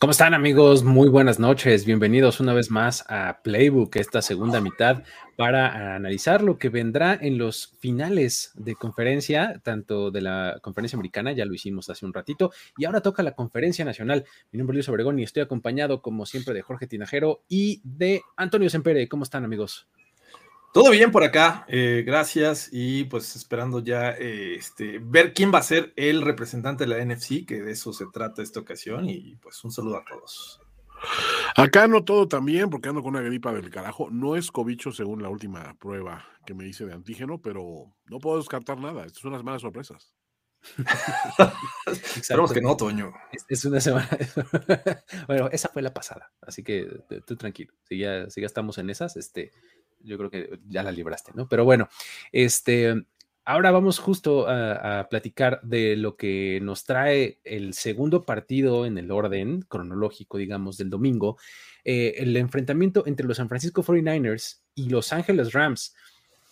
¿Cómo están amigos? Muy buenas noches. Bienvenidos una vez más a Playbook, esta segunda mitad, para analizar lo que vendrá en los finales de conferencia, tanto de la conferencia americana, ya lo hicimos hace un ratito, y ahora toca la conferencia nacional. Mi nombre es Luis Obregón y estoy acompañado, como siempre, de Jorge Tinajero y de Antonio Sempere. ¿Cómo están amigos? Todo bien por acá, eh, gracias y pues esperando ya eh, este, ver quién va a ser el representante de la NFC, que de eso se trata esta ocasión y pues un saludo a todos. Acá no todo también porque ando con una gripa del carajo. No es cobicho según la última prueba que me hice de antígeno, pero no puedo descartar nada. Estas son unas malas sorpresas. Esperamos que no, Toño. Es, es una semana. bueno, esa fue la pasada, así que tú tranquilo. Si ya, si ya estamos en esas, este, yo creo que ya la libraste, ¿no? Pero bueno, este, ahora vamos justo a, platicar de lo que nos trae el segundo partido en el orden cronológico, digamos, del domingo, eh, el enfrentamiento entre los San Francisco 49ers y Los Ángeles Rams,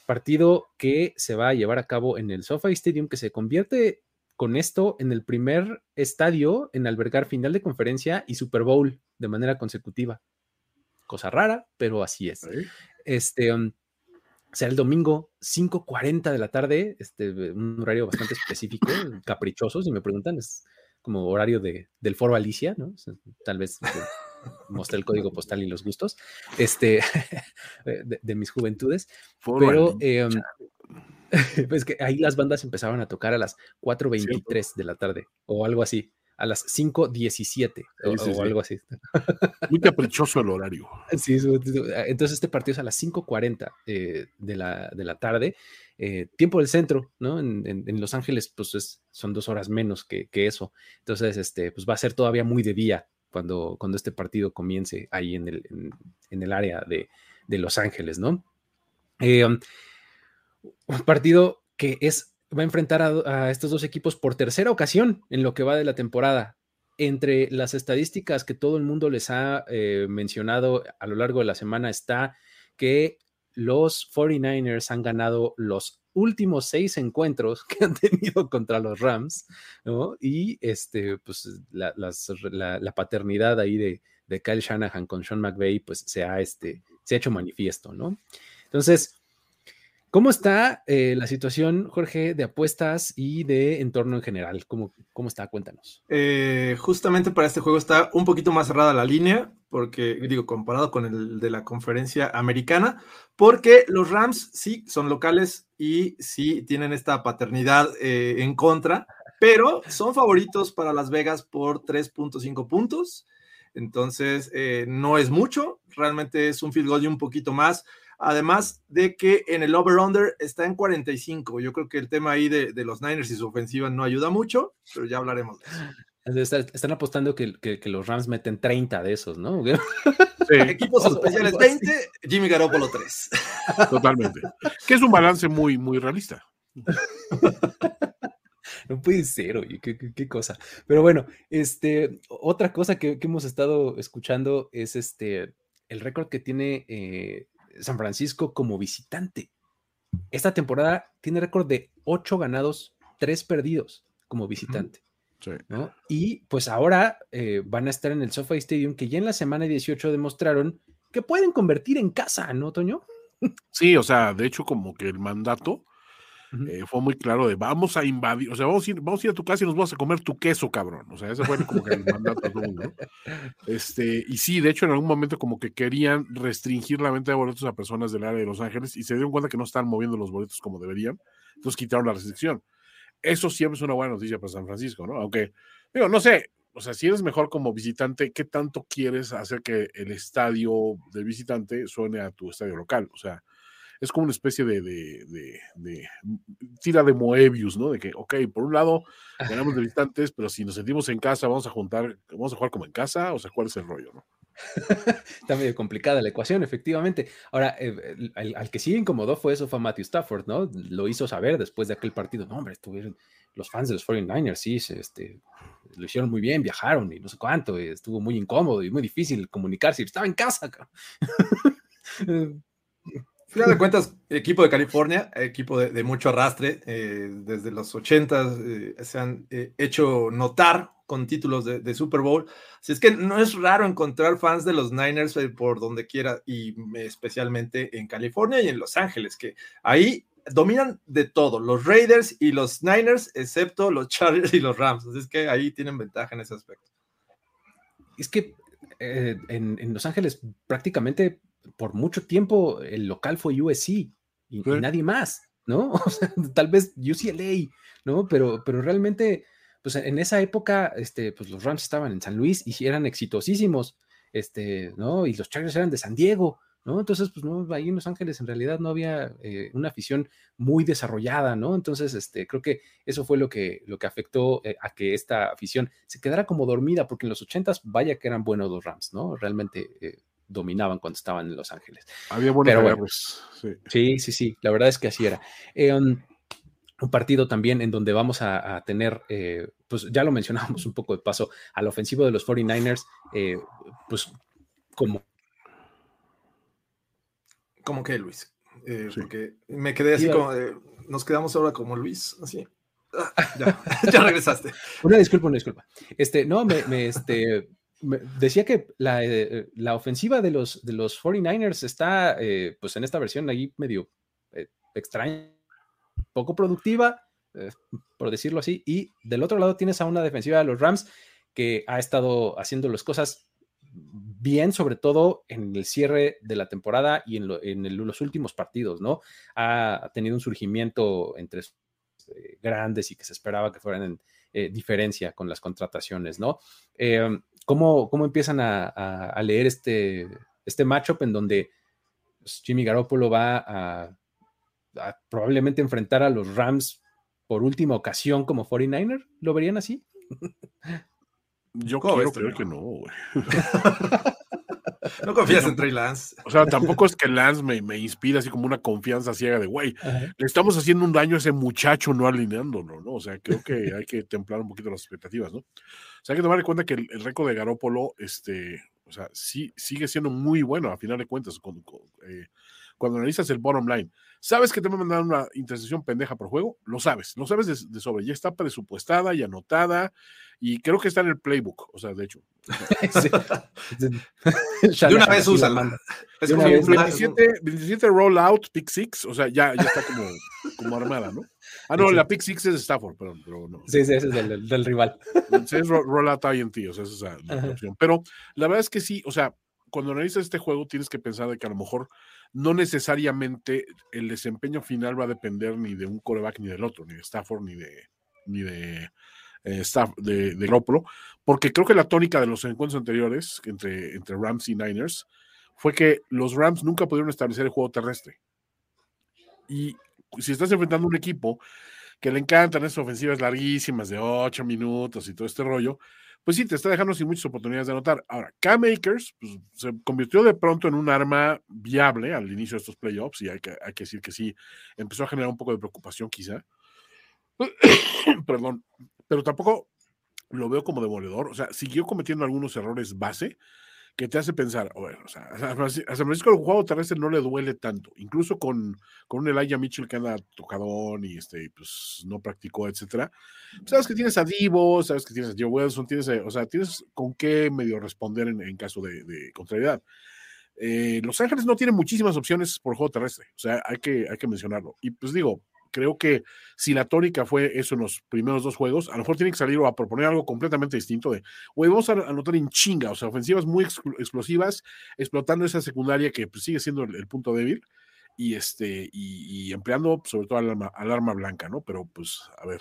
partido que se va a llevar a cabo en el SoFi Stadium, que se convierte con esto en el primer estadio en albergar final de conferencia y Super Bowl de manera consecutiva. Cosa rara, pero así es. Este, um, será el domingo 5.40 de la tarde, este, un horario bastante específico, caprichoso, si me preguntan, es como horario de, del foro Alicia, ¿no? Tal vez mostré el código postal y los gustos, este, de, de mis juventudes, foro pero eh, um, pues que ahí las bandas empezaban a tocar a las 4.23 de la tarde o algo así a las 5.17 o, sí, sí, o, algo así. Muy caprichoso el horario. Sí, entonces este partido es a las 5.40 eh, de, la, de la tarde, eh, tiempo del centro, ¿no? En, en, en Los Ángeles, pues es, son dos horas menos que, que, eso. Entonces, este, pues va a ser todavía muy de día cuando, cuando este partido comience ahí en el, en, en el área de, de, Los Ángeles, ¿no? Eh, um, un partido que es va a enfrentar a, estos dos equipos por tercera ocasión en lo que va de la temporada. Entre las estadísticas que todo el mundo les ha eh, mencionado a lo largo de la semana está que los 49ers han ganado los últimos seis encuentros que han tenido contra los Rams, ¿no? Y este, pues la paternidad ahí de, de, Kyle Shanahan con Sean McVay, pues se ha, este, se ha hecho manifiesto, ¿no? Entonces, ¿Cómo está eh, la situación, Jorge, de apuestas y de entorno en general? ¿Cómo, cómo está? Cuéntanos. Eh, justamente para este juego está un poquito más cerrada la línea, porque digo, comparado con el de la conferencia americana, porque los Rams sí son locales y sí tienen esta paternidad eh, en contra, pero son favoritos para Las Vegas por 3.5 puntos. Entonces, eh, no es mucho, realmente es un field goal y un poquito más. Además de que en el over-under está en 45. Yo creo que el tema ahí de, de, los Niners y su ofensiva no ayuda mucho, pero ya hablaremos de eso. Están apostando que, que, que los Rams meten 30 de esos, ¿no? Sí. Equipos especiales 20, Jimmy Garoppolo 3. Totalmente. Que es un balance muy, muy realista. No puede ser, oye, qué, qué, qué, cosa. Pero bueno, este, otra cosa que, que, hemos estado escuchando es este, el récord que tiene eh, San Francisco como visitante. Esta temporada tiene récord de 8 ganados, 3 perdidos como visitante. Sí. ¿no? Y pues ahora eh, van a estar en el SoFi Stadium, que ya en la semana 18 demostraron que pueden convertir en casa, ¿no, Toño? Sí, o sea, de hecho, como que el mandato eh, fue muy claro de vamos a invadir, o sea, vamos a, ir, vamos a ir a tu casa y nos vamos a comer tu queso, cabrón. O sea, ese fue como que el mandato a todo mundo. Este, y sí, de hecho, en algún momento como que querían restringir la venta de boletos a personas del área de Los Ángeles y se dieron cuenta que no estaban moviendo los boletos como deberían, entonces quitaron la restricción. Eso siempre es una buena noticia para San Francisco, ¿no? Aunque, digo, no sé, o sea, si eres mejor como visitante, ¿qué tanto quieres hacer que el estadio del visitante suene a tu estadio local? O sea, es como una especie de, de, de, tira de Moebius, ¿no? De que, ok, por un lado ganamos de visitantes, pero si nos sentimos en casa, vamos a juntar, vamos a jugar como en casa, o sea, ¿cuál es el rollo, no? Está medio complicada la ecuación, efectivamente. Ahora, eh, al, que sí incomodó fue eso, fue Matthew Stafford, ¿no? Lo hizo saber después de aquel partido. No, hombre, estuvieron los fans de los 49ers, sí, este, lo hicieron muy bien, viajaron y no sé cuánto, estuvo muy incómodo y muy difícil comunicarse. Estaba en casa, final de cuentas, equipo de California, equipo de, mucho arrastre, eh, desde los 80 eh, se han eh, hecho notar con títulos de, Super Bowl. Así es que no es raro encontrar fans de los Niners por donde quiera, y especialmente en California y en Los Ángeles, que ahí dominan de todo, los Raiders y los Niners, excepto los Chargers y los Rams. Así es que ahí tienen ventaja en ese aspecto. Es que en Los Ángeles prácticamente por mucho tiempo el local fue USC y, nadie más, ¿no? O sea, tal vez UCLA, ¿no? Pero, pero realmente, pues en esa época, este, pues los Rams estaban en San Luis y eran exitosísimos, este, ¿no? Y los Chargers eran de San Diego, ¿no? Entonces, pues no, ahí en Los Ángeles en realidad no había eh, una afición muy desarrollada, ¿no? Entonces, este, creo que eso fue lo que, lo que afectó eh, a que esta afición se quedara como dormida, porque en los ochentas, vaya que eran buenos los Rams, ¿no? Realmente eh, dominaban cuando estaban en Los Ángeles. Había buenos sí. sí. sí, la verdad es que así era. Um, un partido también en donde vamos a, tener, eh, pues ya lo mencionábamos un poco de paso, al ofensivo de los 49ers, eh, pues como... ¿Cómo que, Luis? Eh, porque me quedé así como, nos quedamos ahora como Luis, así. Ah, ya, ya regresaste. Una disculpa, una disculpa. Este, no, me, me este, decía que la, eh, la, ofensiva de los, de los 49ers está, eh, pues en esta versión ahí medio eh, extraña, poco productiva, por decirlo así, y del otro lado tienes a una defensiva de los Rams que ha estado haciendo las cosas bien, sobre todo en el cierre de la temporada y en, en los últimos partidos, ¿no? Ha, tenido un surgimiento entre grandes y que se esperaba que fueran en diferencia con las contrataciones, ¿no? ¿Cómo, empiezan a, leer este, este matchup en donde pues, Jimmy Garoppolo va a, probablemente enfrentar a los Rams por última ocasión como 49er? ¿Lo verían así? Yo quiero creer que no, güey. No confías en Trey Lance. O sea, tampoco es que Lance me, me inspira así como una confianza ciega de, güey, le estamos haciendo un daño a ese muchacho no alineándolo, ¿no? O sea, creo que hay que templar un poquito las expectativas, ¿no? O sea, hay que tomar en cuenta que el, récord de Garópolo, este, o sea, sí, sigue siendo muy bueno a final de cuentas. Eh, cuando analizas el bottom line, ¿sabes que te va a mandar una intercepción pendeja por juego? Lo sabes, lo sabes de, sobre, ya está presupuestada y anotada y creo que está en el playbook, o sea, de hecho. de una vez usa. Es como 27, 27 rollout, pick six, o sea, ya, ya está como, como armada, ¿no? Ah, no, la pick six es Stafford, perdón, pero no. Sí, sí, ese es del, del rival. es rollout INT, o sea, esa es la opción. Pero la verdad es que sí, o sea, cuando analizas este juego tienes que pensar de que a lo mejor no necesariamente el desempeño final va a depender ni de un coreback ni del otro, ni de Stafford ni de ni de eh, staff de, porque creo que la tónica de los encuentros anteriores entre, entre Rams y Niners fue que los Rams nunca pudieron establecer el juego terrestre. Y si estás enfrentando un equipo que le encantan esas ofensivas larguísimas de 8 minutos y todo este rollo, pues sí, te está dejando sin muchas oportunidades de anotar. Ahora, K-Makers pues, se convirtió de pronto en un arma viable al inicio de estos playoffs y hay que, hay que decir que sí, empezó a generar un poco de preocupación quizá. Perdón, pero tampoco lo veo como demoledor. O sea, siguió cometiendo algunos errores base que te hace pensar, bueno, o sea, a San Francisco el juego terrestre no le duele tanto, incluso con, con un Elijah Mitchell que anda tocadón y este, pues no practicó, etcétera. sabes que tienes a Divo, sabes que tienes a Joe Wilson, tienes, eh, o sea, tienes con qué medio responder en, caso de, de contrariedad. Eh, Los Ángeles no tiene muchísimas opciones por juego terrestre, o sea, hay que, hay que mencionarlo. Y pues digo, creo que si la tónica fue eso en los primeros dos juegos, a lo mejor tiene que salir o a proponer algo completamente distinto de, güey, vamos a anotar en chinga, o sea, ofensivas muy explosivas, explotando esa secundaria que pues, sigue siendo el, punto débil y este y, empleando sobre todo al arma, al arma blanca, ¿no? Pero pues a ver,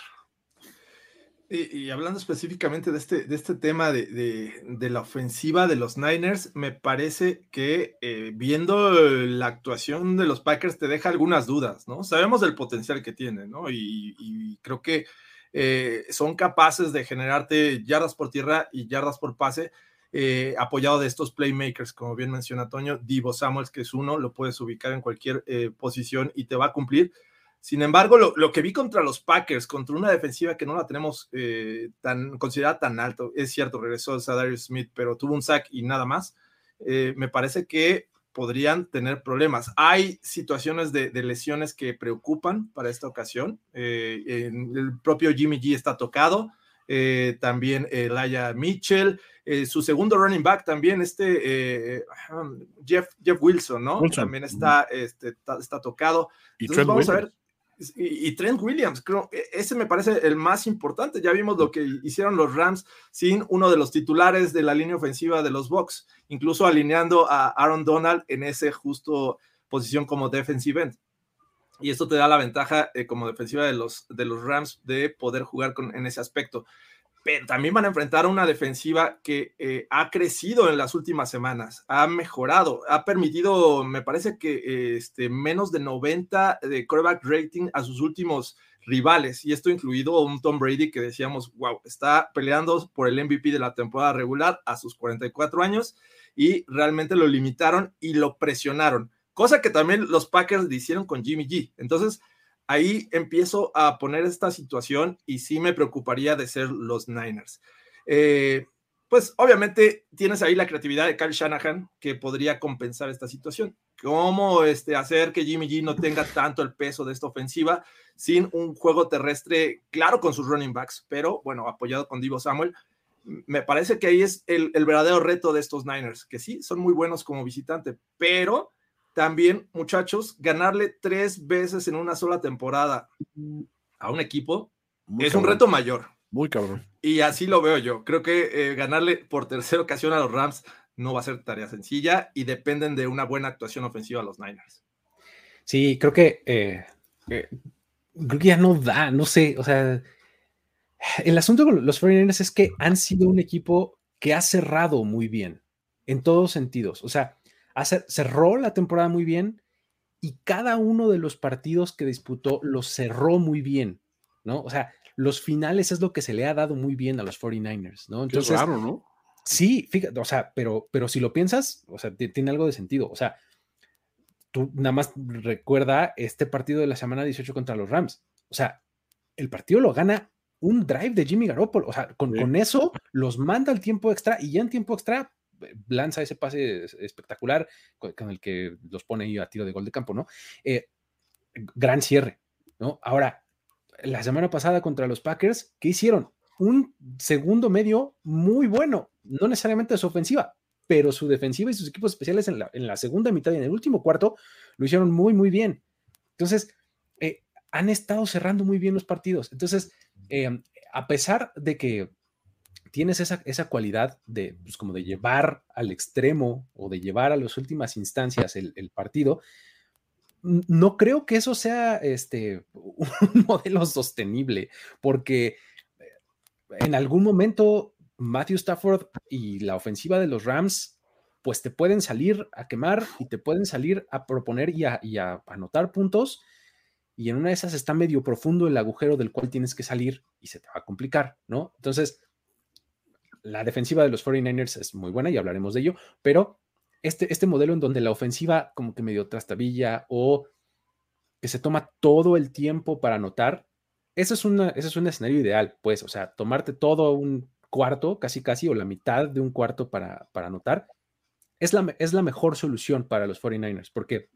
y, hablando específicamente de este, de este tema de, la ofensiva de los Niners, me parece que eh, viendo la actuación de los Packers te deja algunas dudas, ¿no? Sabemos del potencial que tienen, ¿no? Y, creo que eh, son capaces de generarte yardas por tierra y yardas por pase, eh, apoyado de estos playmakers, como bien menciona Toño, Divo Samuels, que es uno, lo puedes ubicar en cualquier posición y te va a cumplir. Sin embargo, lo, que vi contra los Packers, contra una defensiva que no la tenemos eh, tan considerada tan alto, es cierto, regresó a Darius Smith, pero tuvo un sack y nada más. Eh, me parece que podrían tener problemas. Hay situaciones de, lesiones que preocupan para esta ocasión. Eh, el propio Jimmy G está tocado. también Laia Mitchell, su segundo running back también, este Jeff, Jeff Wilson, ¿no? También está, este, está, tocado. Entonces vamos a ver y, Trent Williams, creo, e, ese me parece el más importante. Ya vimos lo que hicieron los Rams sin uno de los titulares de la línea ofensiva de los Bucks, incluso alineando a Aaron Donald en ese justo posición como defensive end. Y esto te da la ventaja eh, como defensiva de los, de los Rams de poder jugar con, en ese aspecto pero también van a enfrentar una defensiva que eh, ha crecido en las últimas semanas, ha mejorado, ha permitido, me parece que este, menos de 90 de quarterback rating a sus últimos rivales, y esto incluido un Tom Brady que decíamos, wow, está peleando por el MVP de la temporada regular a sus 44 años, y realmente lo limitaron y lo presionaron, cosa que también los Packers hicieron con Jimmy G. Entonces, ahí empiezo a poner esta situación y sí me preocuparía de ser los Niners. Eh, pues obviamente tienes ahí la creatividad de Kyle Shanahan que podría compensar esta situación. ¿Cómo este, hacer que Jimmy G no tenga tanto el peso de esta ofensiva sin un juego terrestre claro con sus running backs, pero bueno, apoyado con Divo Samuel? Me parece que ahí es el, el verdadero reto de estos Niners, que sí, son muy buenos como visitante, pero también, muchachos, ganarle tres veces en una sola temporada a un equipo es un reto mayor. Muy cabrón. Y así lo veo yo. Creo que eh, ganarle por tercera ocasión a los Rams no va a ser tarea sencilla y dependen de una buena actuación ofensiva a los Niners. Sí, creo que, eh, eh, creo que ya no da, no sé, o sea, el asunto con los 49ers es que han sido un equipo que ha cerrado muy bien en todos sentidos. O sea, cerró la temporada muy bien y cada uno de los partidos que disputó los cerró muy bien, ¿no? O sea, los finales es lo que se le ha dado muy bien a los 49ers, ¿no? Entonces, claro, ¿no? Sí, fíjate, o sea, pero, pero si lo piensas, o sea, tiene algo de sentido. O sea, tú nada más recuerda este partido de la semana 18 contra los Rams. O sea, el partido lo gana un drive de Jimmy Garoppolo. O sea, con, con eso los manda al tiempo extra y ya en tiempo extra lanza ese pase espectacular con, el que los pone ahí a tiro de gol de campo, ¿no? Eh, gran cierre, ¿no? Ahora, la semana pasada contra los Packers, ¿qué hicieron? Un segundo medio muy bueno, no necesariamente su ofensiva, pero su defensiva y sus equipos especiales en la, segunda mitad y en el último cuarto lo hicieron muy, muy bien. Entonces, eh, han estado cerrando muy bien los partidos. Entonces, eh, a pesar de que tienes esa, esa cualidad de, pues, como de llevar al extremo o de llevar a las últimas instancias el, partido, no creo que eso sea este, un modelo sostenible, porque eh, en algún momento Matthew Stafford y la ofensiva de los Rams, pues te pueden salir a quemar y te pueden salir a proponer y a, y a anotar puntos. Y en una de esas está medio profundo el agujero del cual tienes que salir y se te va a complicar, ¿no? Entonces, la defensiva de los 49ers es muy buena y hablaremos de ello, pero este, este modelo en donde la ofensiva como que medio trastabilla o que se toma todo el tiempo para anotar, eso es, una, es un escenario ideal, pues, o sea, tomarte todo un cuarto, casi casi, o la mitad de un cuarto para, para anotar, es la, es la mejor solución para los 49ers, porque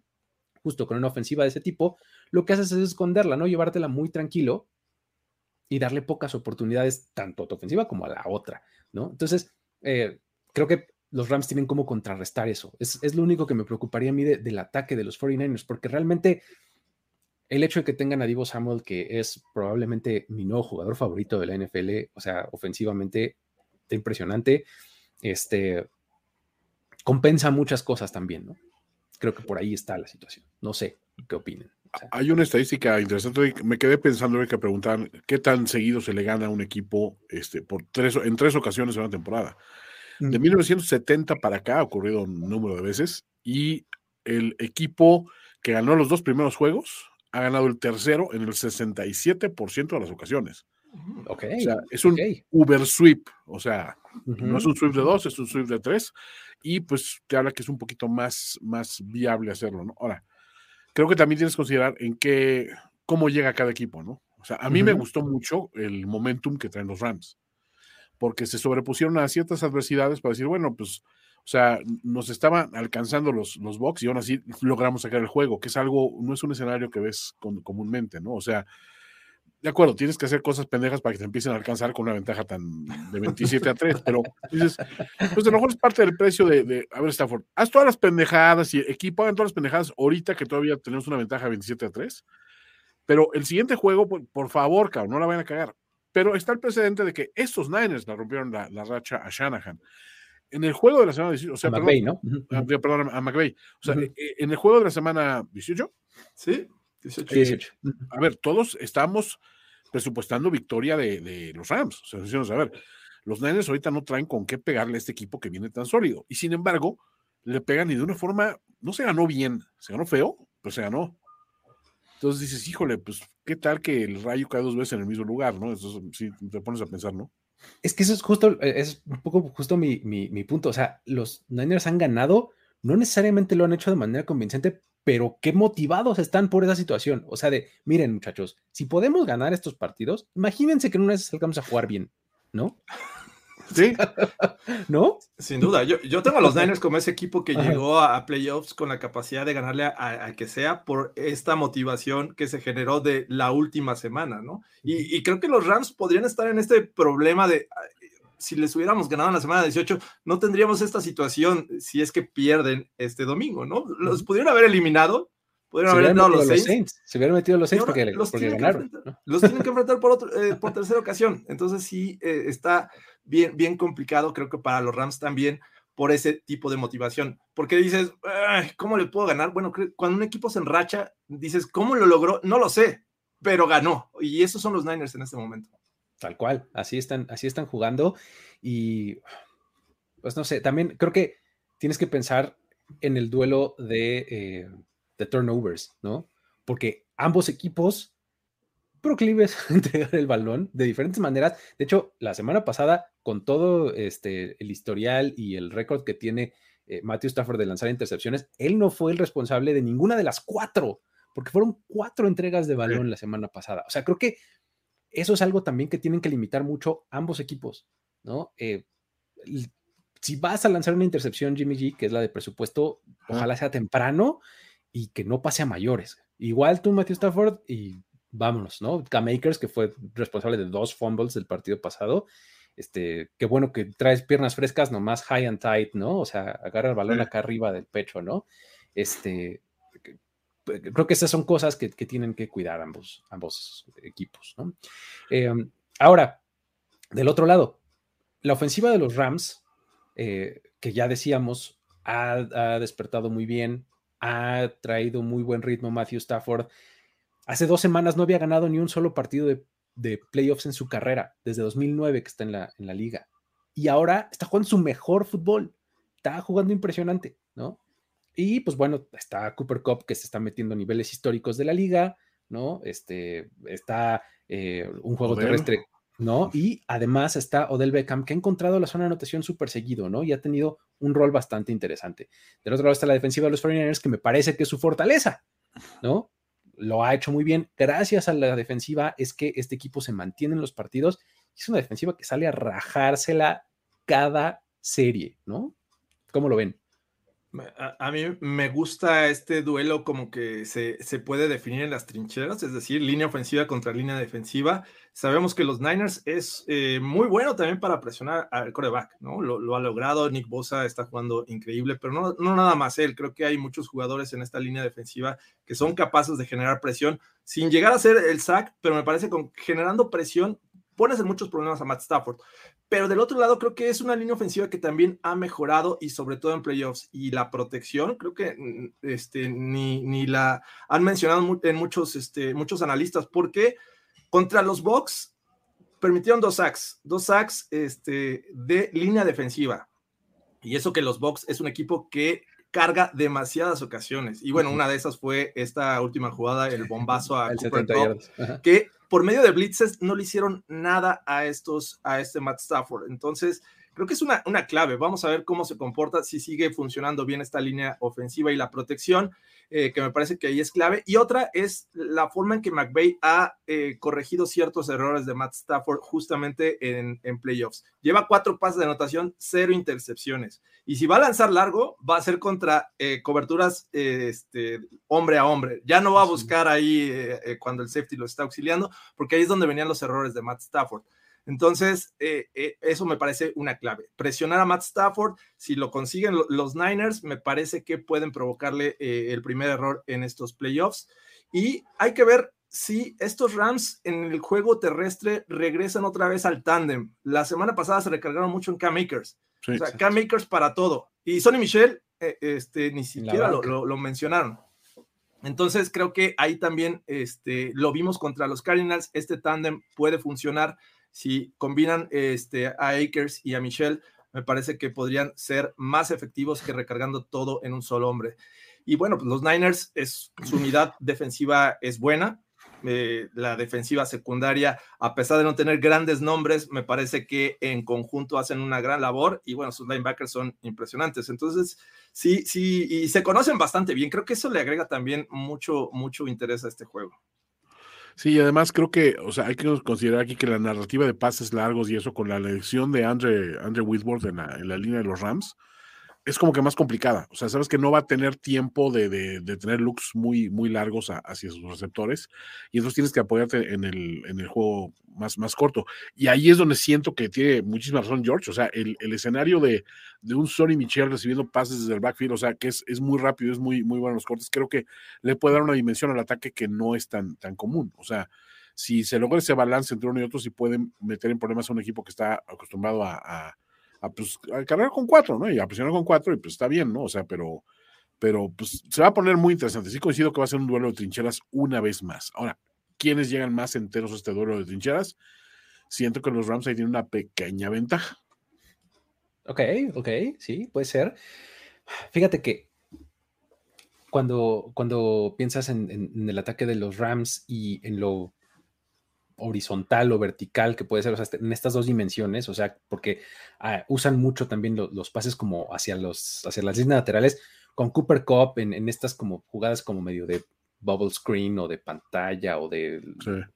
justo con una ofensiva de ese tipo, lo que haces es esconderla, ¿no? Llevártela muy tranquilo y darle pocas oportunidades tanto a tu ofensiva como a la otra, ¿no? Entonces, eh, creo que los Rams tienen como contrarrestar eso. Es, lo único que me preocuparía a mí del ataque de los 49ers, porque realmente el hecho de que tengan a Divo Samuel, que es probablemente mi nuevo jugador favorito de la NFL, o sea, ofensivamente impresionante, este, compensa muchas cosas también, ¿no? Creo que por ahí está la situación. No sé qué opinen. Hay una estadística interesante. Me quedé pensando que preguntar qué tan seguido se le gana a un equipo este, por tres, en tres ocasiones en una temporada. De 1970 para acá ha ocurrido un número de veces y el equipo que ganó los dos primeros juegos ha ganado el tercero en el 67% de las ocasiones. Ok. O sea, es un Uber sweep, o sea, no es un sweep de dos, es un sweep de tres, y pues te habla que es un poquito más, más viable hacerlo, ¿no? Ahora, creo que también tienes que considerar en qué, cómo llega cada equipo, ¿no? O sea, a mí me gustó mucho el momentum que traen los Rams, porque se sobrepusieron a ciertas adversidades para decir, bueno, pues o sea, nos estaban alcanzando los, los box y aún así logramos sacar el juego, que es algo, no es un escenario que ves comúnmente, ¿no? O sea, de acuerdo, tienes que hacer cosas pendejas para que te empiecen a alcanzar con una ventaja tan de 27 a 3, pero dices, pues a lo mejor es parte del precio de, de, a ver, Stafford, haz todas las pendejadas y equipo hagan todas las pendejadas ahorita que todavía tenemos una ventaja de 27 a 3, pero el siguiente juego, por, por favor, cabrón, no la vayan a cagar. Pero está el precedente de que estos Niners la rompieron la, la racha a Shanahan en el juego de la semana 18, o sea, a McVay, ¿no? A, perdón, a McVay. O sea, uh -huh. en el juego de la semana 18. Sí, 18. Eh, 18. A ver, todos estamos presupuestando victoria de, de los Rams. O sea, decimos, a ver, los Niners ahorita no traen con qué pegarle a este equipo que viene tan sólido. Y sin embargo, le pegan y de una forma, no se ganó bien, se ganó feo, pero se ganó. Entonces dices, híjole, pues, ¿qué tal que el rayo cae dos veces en el mismo lugar, no? Eso sí, te pones a pensar, ¿no? Es que eso es justo, es un poco justo mi, mi, mi, punto. O sea, los Niners han ganado, no necesariamente lo han hecho de manera convincente, pero qué motivados están por esa situación. O sea, de, miren muchachos, si podemos ganar estos partidos, imagínense que en una vez salgamos a jugar bien, ¿no? Sí. ¿No? Sin duda. Yo, yo tengo a los Niners como ese equipo que llegó a, a playoffs con la capacidad de ganarle a, a, que sea por esta motivación que se generó de la última semana, ¿no? Y, y creo que los Rams podrían estar en este problema de si les hubiéramos ganado en la semana 18, no tendríamos esta situación si es que pierden este domingo, ¿no? Los pudieron haber eliminado, pudieron haber entrado los Saints. Saints. Se hubieran metido los Saints porque, los porque ganaron. ¿no? Los tienen que enfrentar por, otro, eh, por tercera ocasión. Entonces sí eh, está bien, bien complicado, creo que para los Rams también, por ese tipo de motivación. Porque dices, ¿cómo le puedo ganar? Bueno, cuando un equipo se enracha, dices, ¿cómo lo logró? No lo sé, pero ganó. Y esos son los Niners en este momento. Tal cual, así están, así están jugando. Y pues no sé, también creo que tienes que pensar en el duelo de, eh, de turnovers, ¿no? Porque ambos equipos proclives a entregar el balón de diferentes maneras. De hecho, la semana pasada, con todo este, el historial y el récord que tiene eh, Matthew Stafford de lanzar intercepciones, él no fue el responsable de ninguna de las cuatro, porque fueron cuatro entregas de balón sí. la semana pasada. O sea, creo que eso es algo también que tienen que limitar mucho ambos equipos, ¿no? Eh, si vas a lanzar una intercepción, Jimmy G, que es la de presupuesto, ojalá sea temprano y que no pase a mayores. Igual tú, Matthew Stafford, y vámonos, ¿no? K-Makers, que fue responsable de dos fumbles del partido pasado. Este, qué bueno que traes piernas frescas, nomás high and tight, ¿no? O sea, agarra el balón acá arriba del pecho, ¿no? Este, creo que esas son cosas que, que tienen que cuidar ambos, ambos equipos, ¿no? Eh, ahora, del otro lado, la ofensiva de los Rams, eh, que ya decíamos, ha, despertado muy bien, ha traído muy buen ritmo Matthew Stafford. Hace dos semanas no había ganado ni un solo partido de, de playoffs en su carrera, desde 2009 que está en la, en la liga. Y ahora está jugando su mejor fútbol. Está jugando impresionante, ¿no? Y pues bueno, está Cooper Cup que se está metiendo a niveles históricos de la liga, ¿no? Este, está eh, un juego Odell. terrestre, ¿no? Y además está Odell Beckham que ha encontrado la zona de anotación súper seguido, ¿no? Y ha tenido un rol bastante interesante. Del otro lado está la defensiva de los 49ers que me parece que es su fortaleza, ¿no? Lo ha hecho muy bien. Gracias a la defensiva es que este equipo se mantiene en los partidos. Es una defensiva que sale a rajársela cada serie, ¿no? ¿Cómo lo ven? A, mí me gusta este duelo como que se, puede definir en las trincheras, es decir, línea ofensiva contra línea defensiva. Sabemos que los Niners es eh, muy bueno también para presionar al coreback, ¿no? Lo, ha logrado, Nick Bosa está jugando increíble, pero no, no nada más él, creo que hay muchos jugadores en esta línea defensiva que son capaces de generar presión sin llegar a ser el sack, pero me parece que generando presión pones en muchos problemas a Matt Stafford. Pero del otro lado, creo que es una línea ofensiva que también ha mejorado y sobre todo en playoffs. Y la protección, creo que mm, este, ni, ni la han mencionado en muchos, este, muchos analistas, porque contra los Bucks permitieron dos sacks, dos sacks este, de línea defensiva. Y eso que los Bucks es un equipo que carga demasiadas ocasiones. Y bueno, una de esas fue esta última jugada, el bombazo a Cooper que por medio de blitzes no le hicieron nada a estos, a este Matt Stafford. Entonces, creo que es una, una clave. Vamos a ver cómo se comporta, si sigue funcionando bien esta línea ofensiva y la protección. Eh, que me parece que ahí es clave. Y otra es la forma en que McVay ha eh, corregido ciertos errores de Matt Stafford justamente en, en, playoffs. Lleva cuatro pases de anotación, cero intercepciones. Y si va a lanzar largo, va a ser contra eh, coberturas este, hombre a hombre. Ya no va a buscar ahí cuando el safety lo está auxiliando, porque ahí es donde venían los errores de Matt Stafford. Entonces, eh, eh, eso me parece una clave. Presionar a Matt Stafford, si lo consiguen los Niners, me parece que pueden provocarle eh, el primer error en estos playoffs. Y hay que ver si estos Rams en el juego terrestre regresan otra vez al tándem. La semana pasada se recargaron mucho en Cam Makers. o sea, Cam Makers para todo. Y Sonny Michel, este, ni siquiera lo, mencionaron. Entonces creo que ahí también este, lo vimos contra los Cardinals. Este tándem puede funcionar si combinan este, a Akers y a Michelle, me parece que podrían ser más efectivos que recargando todo en un solo hombre. Y bueno, pues los Niners, es, su unidad defensiva es buena. Eh, la defensiva secundaria, a pesar de no tener grandes nombres, me parece que en conjunto hacen una gran labor y bueno, sus linebackers son impresionantes. Entonces, sí, sí, y se conocen bastante bien. Creo que eso le agrega también mucho, mucho interés a este juego. Sí, además creo que, o sea, hay que considerar aquí que la narrativa de pases largos y eso con la elección de Andre, Andre Whitworth en la, en la línea de los Rams, es como que más complicada. O sea, sabes que no va a tener tiempo de, de, tener looks muy, muy largos hacia sus receptores y entonces tienes que apoyarte en el, en el juego más, más corto. Y ahí es donde siento que tiene muchísima razón George. O sea, el, el escenario de, de, un Sonny Michel recibiendo pases desde el backfield, o sea, que es, es muy rápido, es muy, muy bueno los cortes, creo que le puede dar una dimensión al ataque que no es tan, tan común. O sea, si se logra ese balance entre uno y otro, si pueden meter en problemas a un equipo que está acostumbrado a, pues, a cargar con cuatro, ¿no? Y a presionar con cuatro, y pues está bien, ¿no? O sea, pero, pero pues se va a poner muy interesante. Sí coincido que va a ser un duelo de trincheras una vez más. Ahora, ¿quiénes llegan más enteros a este duelo de trincheras? Siento que los Rams ahí tienen una pequeña ventaja. Ok, ok, sí, puede ser. Fíjate que cuando, cuando piensas en, el ataque de los Rams y en lo horizontal o vertical que puede ser, o sea, en estas dos dimensiones, o sea, porque ah, usan mucho también los pases como hacia, los, hacia las líneas laterales, con Cooper Cup en, estas como jugadas como medio de bubble screen o de pantalla o de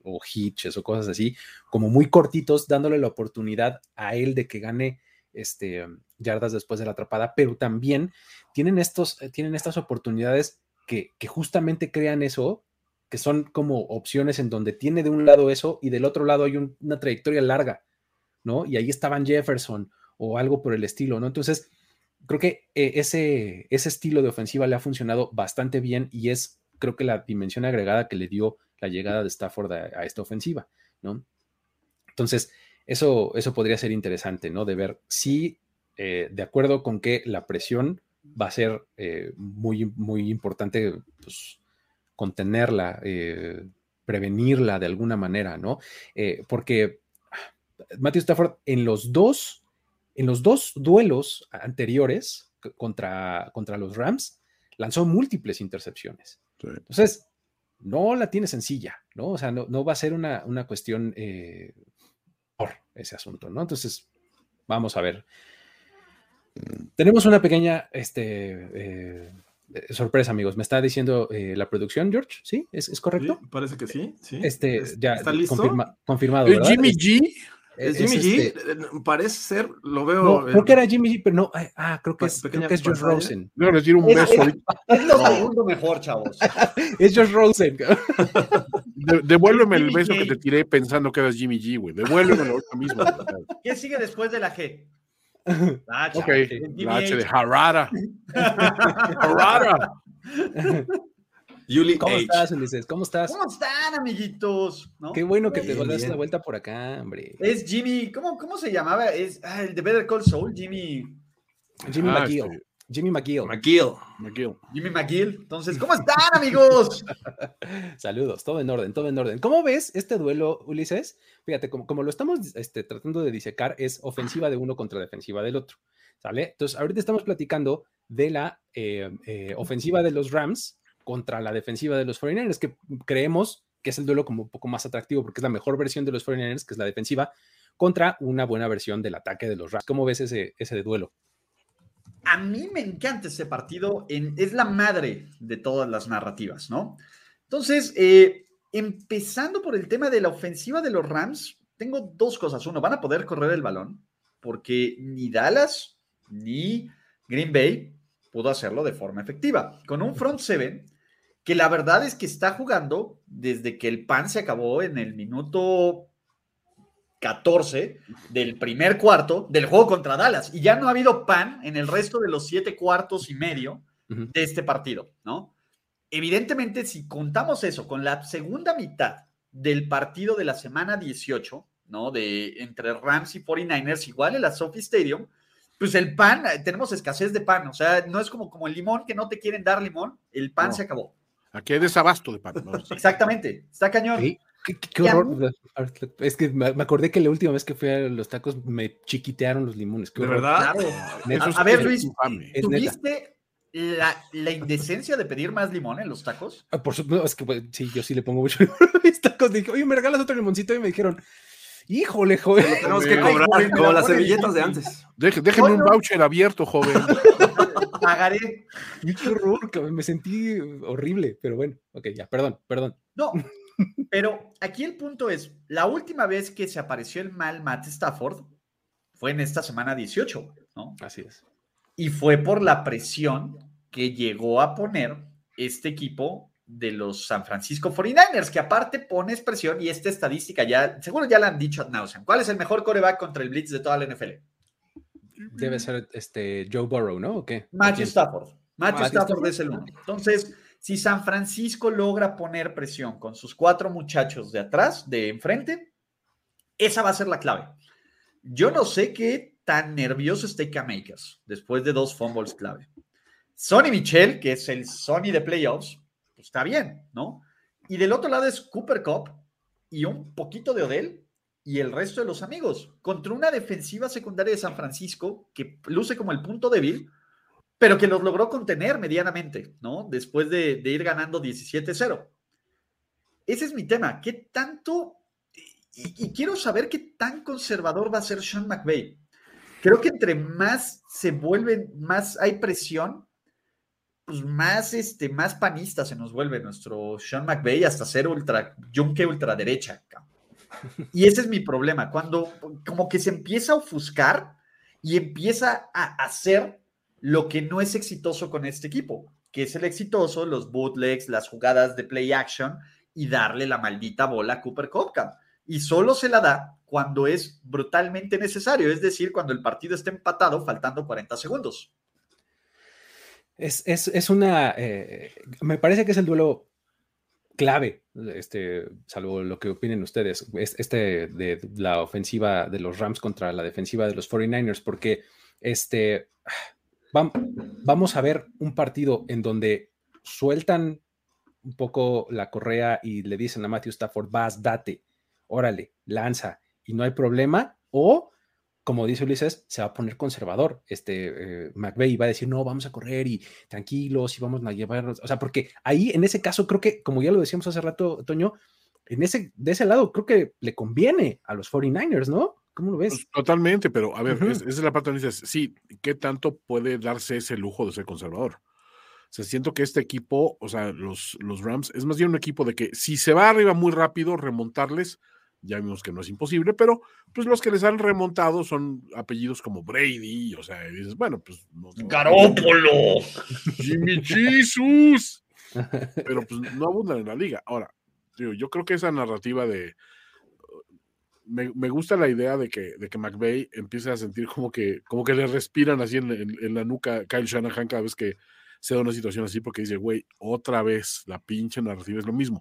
o hitches o cosas así, como muy cortitos, dándole la oportunidad a él de que gane este, yardas después de la atrapada, pero también tienen, estos, eh, tienen estas oportunidades que, que justamente crean eso que son como opciones en donde tiene de un lado eso y del otro lado hay una trayectoria larga, ¿no? Y ahí estaban Jefferson o algo por el estilo, ¿no? Entonces, creo que eh, ese, ese estilo de ofensiva le ha funcionado bastante bien y es, creo que la dimensión agregada que le dio la llegada de Stafford a, esta ofensiva, ¿no? Entonces, eso, eso podría ser interesante, ¿no? De ver si, eh, de acuerdo con que la presión va a ser eh, muy, muy importante, pues, contenerla, eh, prevenirla de alguna manera, ¿no? Eh, porque Matthew Stafford en los dos, en los dos duelos anteriores contra, contra los Rams, lanzó múltiples intercepciones. Entonces, no la tiene sencilla, ¿no? O sea, no, va a ser una, una cuestión eh, por ese asunto, ¿no? Entonces, vamos a ver. Tenemos una pequeña este, eh, sorpresa, amigos. Me está diciendo eh, la producción, George. ¿Sí? ¿Es, correcto? parece que sí. Este, ya ¿Está listo? confirmado. ¿El Jimmy G? Es Jimmy G, este eh, parece ser, lo veo. No, creo que era Jimmy G, pero no. Ah, creo que es, creo que es Josh Rosen. Voy a decir un beso. Es, lo segundo mejor, chavos. es Josh Rosen. devuélveme el beso que te tiré pensando que eras Jimmy G, güey. Devuélvemelo ahorita mismo. ¿Qué sigue después de la G? La H. Ok, la H de Harada. Harada. Yuli ¿Cómo estás, Ulises? ¿Cómo estás? ¿Cómo están, amiguitos? Qué bueno que te das una vuelta por acá, hombre. Es Jimmy, ¿cómo, cómo se llamaba? Es ah, el de Better Call Saul, Jimmy. Jimmy ah, McGill. Este, Jimmy McGill. McGill. McGill. Jimmy McGill. Entonces, ¿cómo están, amigos? Saludos, todo en orden, todo en orden. ¿Cómo ves este duelo, Ulises? Fíjate, como, como lo estamos este, tratando de disecar, es ofensiva de uno contra defensiva del otro. ¿Sale? Entonces, ahorita estamos platicando de la eh, eh, ofensiva de los Rams contra la defensiva de los 49ers, que creemos que es el duelo como un poco más atractivo porque es la mejor versión de los 49ers, que es la defensiva, contra una buena versión del ataque de los Rams. ¿Cómo ves ese, ese duelo? A mí me encanta ese partido, es la madre de todas las narrativas, ¿no? Entonces, eh, empezando por el tema de la ofensiva de los Rams, tengo dos cosas. Uno, van a poder correr el balón, porque ni Dallas ni Green Bay pudo hacerlo de forma efectiva. Con un front seven que la verdad es que está jugando desde que el pan se acabó en el minuto 14 del primer cuarto del juego contra Dallas. Y ya no ha habido pan en el resto de los siete cuartos y medio de este partido, ¿no? Evidentemente, si contamos eso con la segunda mitad del partido de la semana 18, ¿no? De entre Rams y 49ers, igual en la Sophie Stadium, pues el pan, tenemos escasez de pan, o sea, no es como, como el limón que no te quieren dar limón, el pan se acabó. Aquí hay desabasto de pan. Exactamente, está cañón. Qué, horror. Es que me acordé que la última vez que fui a los tacos me chiquitearon los limones. ¿De verdad? A, ver, Luis, ¿tuviste la, la, indecencia de pedir más limón en los tacos? Ah, por supuesto, es que pues, sí, yo sí le pongo mucho limón a mis tacos. Dije, oye, me regalas otro limoncito y me dijeron, híjole, joven. tenemos que cobrar como las servilletas de antes. déjenme un voucher abierto, joven. Pagaré. Qué horror, me sentí horrible, pero bueno, ok, ya, perdón, perdón. No, pero aquí el punto es, la última vez que se apareció el mal Matt Stafford fue en esta semana 18, ¿no? Así es. Y fue por la presión que llegó a poner este equipo de los San Francisco 49ers, que aparte pones presión y esta estadística ya, seguro ya la han dicho a ¿Cuál es el mejor coreback contra el Blitz de toda la NFL? Debe ser este Joe Burrow, ¿no? ¿O qué? Matthew Stafford. Matthew, Stafford, es el uno. Entonces, si San Francisco logra poner presión con sus cuatro muchachos de atrás, de enfrente, esa va a ser la clave. Yo no sé qué tan nervioso esté Cam Akers después de dos fumbles clave. Sonny Michel, que es el Sonny de playoffs, pues está bien, ¿no? Y del otro lado es Cooper Cup y un poquito de Odell y el resto de los amigos, contra una defensiva secundaria de San Francisco que luce como el punto débil, pero que los logró contener medianamente, ¿no? Después de, ir ganando 17-0. Ese es mi tema. ¿Qué tanto? Y, quiero saber qué tan conservador va a ser Sean McVay. Creo que entre más se vuelven, más hay presión, pues más, este, más panista se nos vuelve nuestro Sean McVay hasta ser ultra, yunque ultraderecha. Y ese es mi problema, cuando como que se empieza a ofuscar y empieza a hacer lo que no es exitoso con este equipo, que es el exitoso, los bootlegs, las jugadas de play action y darle la maldita bola a Cooper Copcam. Y solo se la da cuando es brutalmente necesario, es decir, cuando el partido está empatado faltando 40 segundos. Es, una, eh, me parece que es el duelo clave, este, salvo lo que opinen ustedes, este de la ofensiva de los Rams contra la defensiva de los 49ers, porque este, vamos a ver un partido en donde sueltan un poco la correa y le dicen a Matthew Stafford, vas, date, órale, lanza, y no hay problema, o como dice Ulises, se va a poner conservador. Este eh, McVeigh va a decir, no, vamos a correr y tranquilos y vamos a llevar, o sea, porque ahí en ese caso creo que, como ya lo decíamos hace rato, Toño, en ese, de ese lado creo que le conviene a los 49ers, ¿no? ¿Cómo lo ves? Pues, totalmente, pero a ver, esa es la parte donde dices, sí, ¿qué tanto puede darse ese lujo de ser conservador? O sea, siento que este equipo, o sea, los, los Rams, es más bien un equipo de que si se va arriba muy rápido, remontarles ya vimos que no es imposible, pero pues los que les han remontado son apellidos como Brady, o sea, dices, bueno, pues... No, ¡Garópolo! ¡Jimmy Jesus! Pero pues no abundan en la liga. Ahora, yo creo que esa narrativa de... Me, gusta la idea de que, de que McVeigh empiece a sentir como que, como que le respiran así en, en la nuca Kyle Shanahan cada vez que se da una situación así, porque dice, güey, otra vez la pinche narrativa es lo mismo.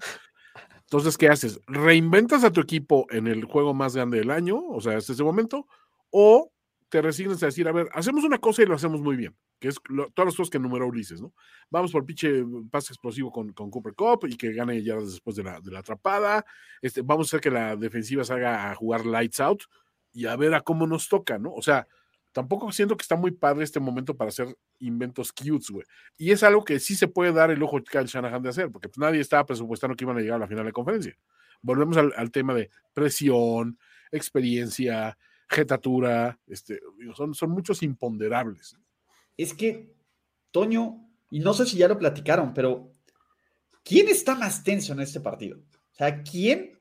Entonces, ¿qué haces? ¿Reinventas a tu equipo en el juego más grande del año? O sea, hasta ese momento, o te resignas a decir, a ver, hacemos una cosa y lo hacemos muy bien, que es todas las cosas que enumeró Ulises, ¿no? Vamos por pinche pase explosivo con, con Cooper Cup y que gane ya después de la, de la atrapada. Este, vamos a hacer que la defensiva salga a jugar lights out y a ver a cómo nos toca, ¿no? O sea, tampoco siento que está muy padre este momento para hacer inventos cutes, güey. Y es algo que sí se puede dar el ojo Kyle Shanahan de hacer, porque pues, nadie estaba presupuestando que iban a llegar a la final de conferencia. Volvemos al, tema de presión, experiencia, jetatura, este, son, son muchos imponderables. Es que, Toño, y no sé si ya lo platicaron, pero ¿quién está más tenso en este partido? O sea, ¿quién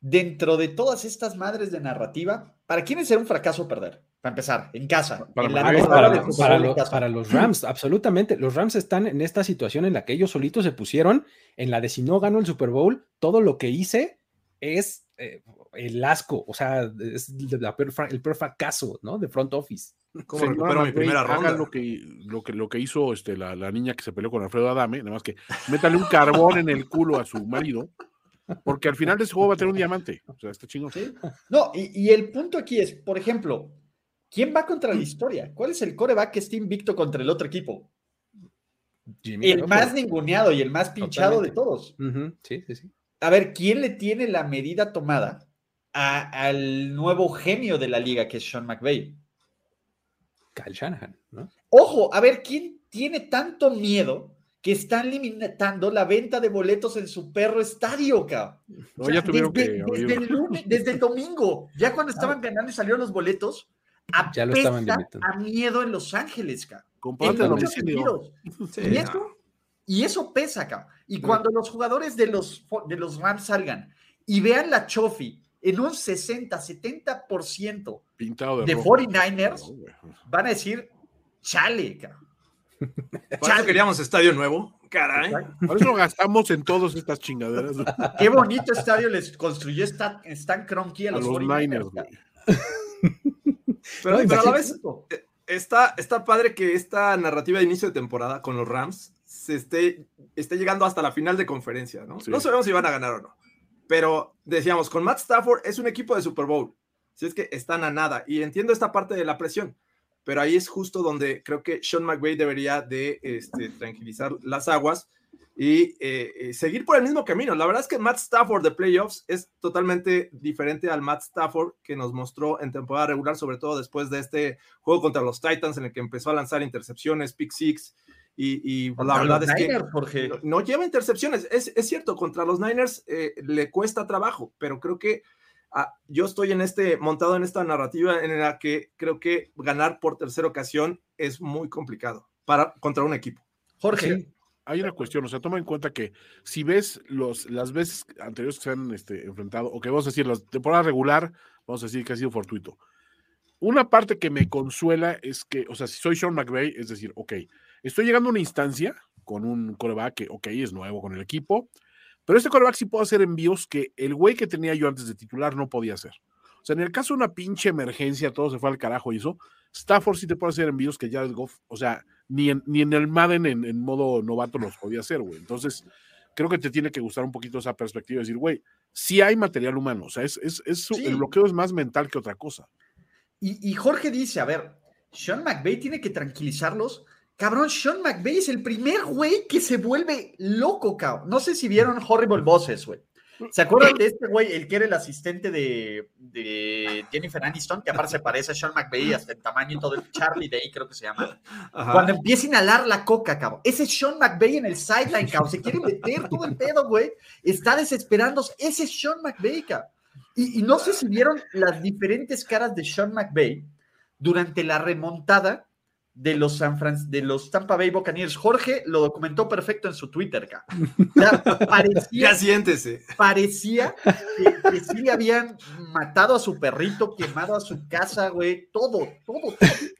dentro de todas estas madres de narrativa, para quién es ser un fracaso perder? Para empezar, en casa. Para, los, Rams, absolutamente. Los Rams están en esta situación en la que ellos solitos se pusieron, en la de si no gano el Super Bowl, todo lo que hice es eh, el asco, o sea, es el peor fracaso, ¿no? De front office. Recupero mi primera ronda. Lo que, lo que, lo que hizo este, la, la, niña que se peleó con Alfredo Adame, nada más que métale un carbón en el culo a su marido, porque al final de ese juego va a tener un diamante. O sea, está chingón. No, y, y el punto aquí es, por ejemplo, ¿Quién va contra la historia? ¿Cuál es el coreback que está invicto contra el otro equipo? el más ninguneado y el más pinchado de todos. Sí, sí, sí. A ver, ¿quién le tiene la medida tomada al nuevo genio de la liga que es Sean McVay? Kyle Shanahan, ¿no? Ojo, a ver, ¿quién tiene tanto miedo que están limitando la venta de boletos en su perro estadio, cabrón? desde, el lunes, desde el domingo, ya cuando estaban ganando y salieron los boletos, ya lo estaban a miedo en Los Ángeles, cabrón. y, eso, y eso pesa, acá. Y cuando los jugadores de los, de los Rams salgan y vean la Chofi en un 60, 70% Pintado de, 49ers, van a decir, chale, cabrón. Por eso queríamos estadio nuevo. Caray. Por eso gastamos en todas estas chingaderas. Qué bonito estadio les construyó Stan, Stan Kroenke a los, 49ers. Pero, a la vez eh, está, está padre que esta narrativa de inicio de temporada con los Rams se esté, esté llegando hasta la final de conferencia, ¿no? No sabemos si van a ganar o no. Pero decíamos, con Matt Stafford es un equipo de Super Bowl. Si es que están a nada. Y entiendo esta parte de la presión. Pero ahí es justo donde creo que Sean McVay debería de este, tranquilizar las aguas y eh, eh, seguir por el mismo camino. La verdad es que Matt Stafford de playoffs es totalmente diferente al Matt Stafford que nos mostró en temporada regular, sobre todo después de este juego contra los Titans en el que empezó a lanzar intercepciones, pick six. Y, la verdad es que no, lleva intercepciones. Es, cierto, contra los Niners eh, le cuesta trabajo, pero creo que ah, yo estoy en este, montado en esta narrativa en la que creo que ganar por tercera ocasión es muy complicado para, contra un equipo. Jorge, hay una cuestión, o sea, toma en cuenta que si ves los, las veces anteriores que se han este, enfrentado, o que vamos a decir, la temporada regular, vamos a decir que ha sido fortuito. Una parte que me consuela es que, o sea, si soy Sean McVay, es decir, ok, estoy llegando a una instancia con un coreback que, ok, es nuevo con el equipo, pero este coreback sí puede hacer envíos que el güey que tenía yo antes de titular no podía hacer. O sea, en el caso de una pinche emergencia, todo se fue al carajo y eso, Stafford sí te puede hacer envíos que Jared Goff, o sea, ni en, ni en el Madden en, modo novato los podía hacer, güey. Entonces, creo que te tiene que gustar un poquito esa perspectiva, decir, güey, sí hay material humano, o sea, es, es, es el bloqueo es más mental que otra cosa. Y, y, Jorge dice, a ver, Sean McVay tiene que tranquilizarlos. Cabrón, Sean McVay es el primer güey que se vuelve loco, cabrón. No sé si vieron Horrible Bosses, güey. ¿Se acuerdan de este güey, el que era el asistente de, Jennifer Aniston, que aparte se parece a Sean McVeigh hasta el tamaño y todo, el Charlie Day creo que se llama? Cuando empieza a inhalar la coca, cabrón. Ese es Sean McVeigh en el sideline, cabrón. Se quiere meter todo el pedo, güey. Está desesperándose. Ese es Sean McVeigh, cabrón. Y, y no sé si vieron las diferentes caras de Sean McVeigh durante la remontada de los, San de los Tampa Bay Buccaneers. Jorge lo documentó perfecto en su Twitter, acá. Ya, parecía, ya siéntese. Parecía que, sí le habían matado a su perrito, quemado a su casa, güey. Todo, todo.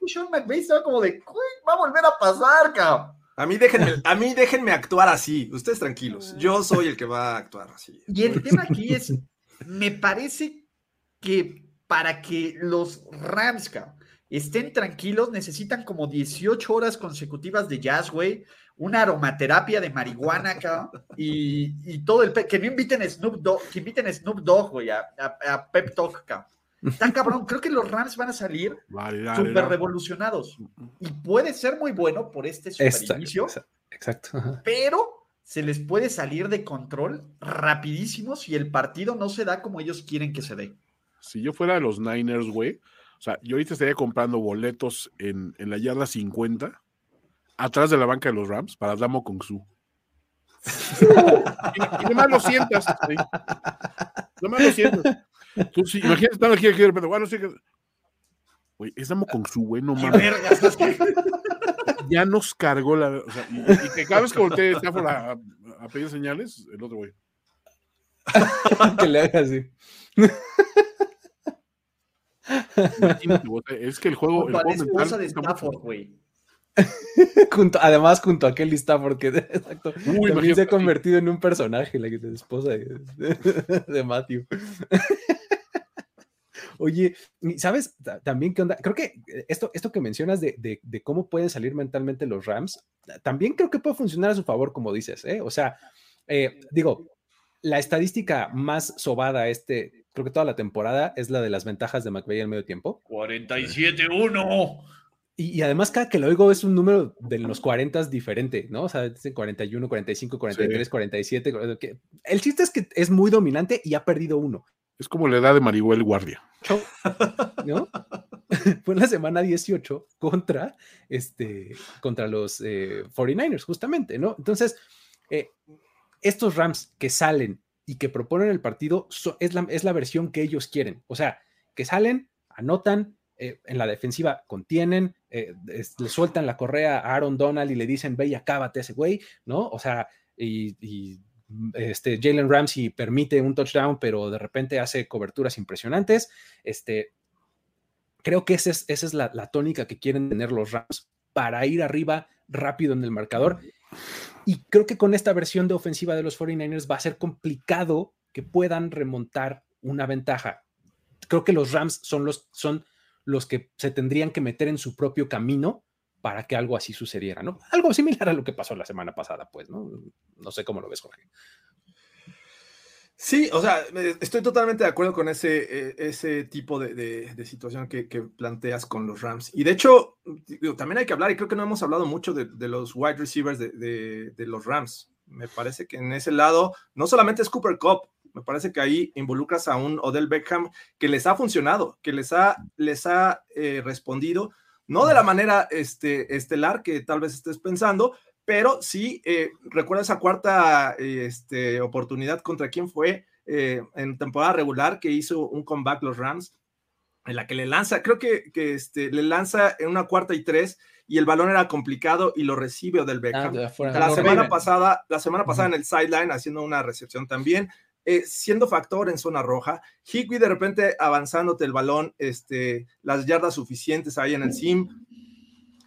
Sean McVay estaba como de, va a volver a pasar, cabrón. A mí, déjenme, a mí déjenme actuar así. Ustedes tranquilos. Yo soy el que va a actuar así. Y el tema aquí es, me parece que para que los Rams, cabrón, estén tranquilos, necesitan como 18 horas consecutivas de jazz, güey, una aromaterapia de marihuana acá y, todo el... que no inviten Snoop Dogg, que inviten Snoop Dogg, güey, a, Pep Talk, acá. Tan cabrón, creo que los Rams van a salir súper revolucionados y puede ser muy bueno por este super inicio. Exacto. Pero se les puede salir de control rapidísimo si el partido no se da como ellos quieren que se dé. Si yo fuera de los Niners, güey, o sea, yo ahorita estaría comprando boletos en, en la yarda 50, atrás de la banca de los Rams, para Damo Kong Su. y, y nomás lo sientas. ¿sí? Nomás lo sientas. Tú sí, imagínate estar aquí, aquí de repente, bueno, sí que. Güey, es Damo Kong Su, güey, no mames. ya nos cargó la. O sea, y, que cada vez que voltee Stafford a, a pedir señales, el otro güey. que le haga así. Es que el juego. el juego de Stafford, güey. además, junto a Kelly Stafford, que exacto, también se ha convertido en un personaje, la, esposa de, Matthew. Oye, ¿sabes también qué onda? Creo que esto, esto que mencionas de, cómo pueden salir mentalmente los Rams, también creo que puede funcionar a su favor, como dices, ¿eh? O sea, eh, digo, la estadística más sobada este, creo que toda la temporada, es la de las ventajas de McVeigh al medio tiempo. 47-1. Y, además cada que lo oigo es un número de los 40 diferente, ¿no? O sea, 41, 45, 43, 47. El chiste es que es muy dominante y ha perdido uno. Es como la edad de Marigüel Guardia. ¿No? Fue en la semana 18 contra, este, contra los 49ers, eh, justamente, ¿no? Entonces, eh, estos Rams que salen y que proponen el partido es, la, es la versión que ellos quieren. O sea, que salen, anotan, eh, en la defensiva contienen, eh, le sueltan la correa a Aaron Donald y le dicen, ve y acábate ese güey, ¿no? O sea, y, este, Jalen Ramsey permite un touchdown, pero de repente hace coberturas impresionantes. Este, creo que esa es, esa es la, la tónica que quieren tener los Rams para ir arriba rápido en el marcador. Y creo que con esta versión de ofensiva de los 49ers va a ser complicado que puedan remontar una ventaja. Creo que los Rams son los, son los que se tendrían que meter en su propio camino para que algo así sucediera, ¿no? Algo similar a lo que pasó la semana pasada, pues, ¿no? No sé cómo lo ves, Jorge. Sí, o sea, estoy totalmente de acuerdo con ese, e, ese tipo de, situación que, planteas con los Rams. Y de hecho, también hay que hablar, y creo que no hemos hablado mucho de, los wide receivers de, los Rams. Me parece que en ese lado, no solamente es Cooper Cup, me parece que ahí involucras a un Odell Beckham que les ha funcionado, que les ha, les ha eh, respondido, no de la manera este, estelar que tal vez estés pensando, pero sí, eh, recuerda esa cuarta este, oportunidad contra quién fue eh, en temporada regular que hizo un comeback los Rams, en la que le lanza, creo que, que este, le lanza en una cuarta y tres y el balón era complicado y lo recibe del Beckham. Ah, la, semana pasada, la semana pasada en el sideline haciendo una recepción también, eh, siendo factor en zona roja. Higby de repente avanzándote el balón, este, las yardas suficientes ahí en el sim,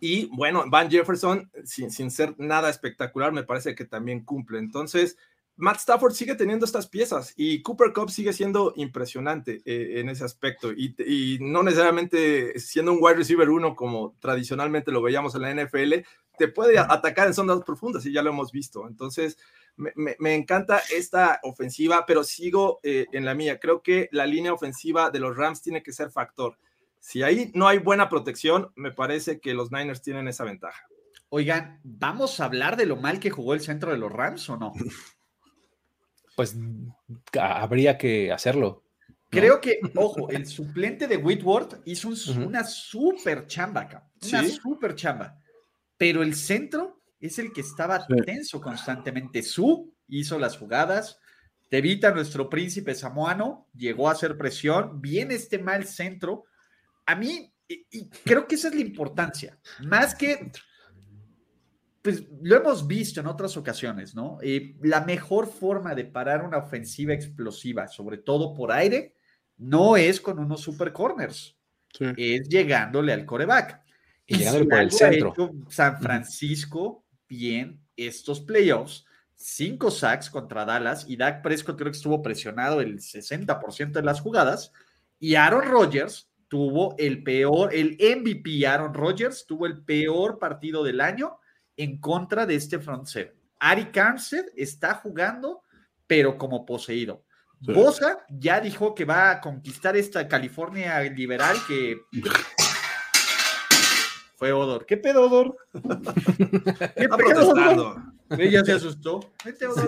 y bueno, Van Jefferson, sin, sin ser nada espectacular, me parece que también cumple. Entonces, Matt Stafford sigue teniendo estas piezas y Cooper Cup sigue siendo impresionante eh, en ese aspecto y, y, no necesariamente siendo un wide receiver uno como tradicionalmente lo veíamos en la NFL, te puede atacar en zonas profundas y ya lo hemos visto. Entonces, me, me, encanta esta ofensiva, pero sigo eh, en la mía. Creo que la línea ofensiva de los Rams tiene que ser factor. Si ahí no hay buena protección, me parece que los Niners tienen esa ventaja. Oigan, ¿vamos a hablar de lo mal que jugó el centro de los Rams o no? Pues habría que hacerlo. Creo que, ojo, el suplente de Whitworth hizo una super chamba, una super chamba. Pero el centro es el que estaba tenso constantemente. Su hizo las jugadas. Tevita, nuestro príncipe samoano, llegó a hacer presión. Viene este mal centro a mí Y, creo que esa es la importancia. Más que, pues lo hemos visto en otras ocasiones, ¿no? Eh, la mejor forma de parar una ofensiva explosiva, sobre todo por aire, no es con unos super corners, es llegándole al coreback. Y, llegándole por el centro. San Francisco bien estos playoffs, cinco sacks contra Dallas y Dak Prescott creo que estuvo presionado el 60% de las jugadas y Aaron Rodgers tuvo el peor, el MVP Aaron Rodgers tuvo el peor partido del año en contra de este front seven. Ari Armstead está jugando, pero como poseído. Bosa ya dijo que va a conquistar esta California liberal que fue Odor. ¿Qué pedo, Odor? ¿Qué pedo, Ella se asustó.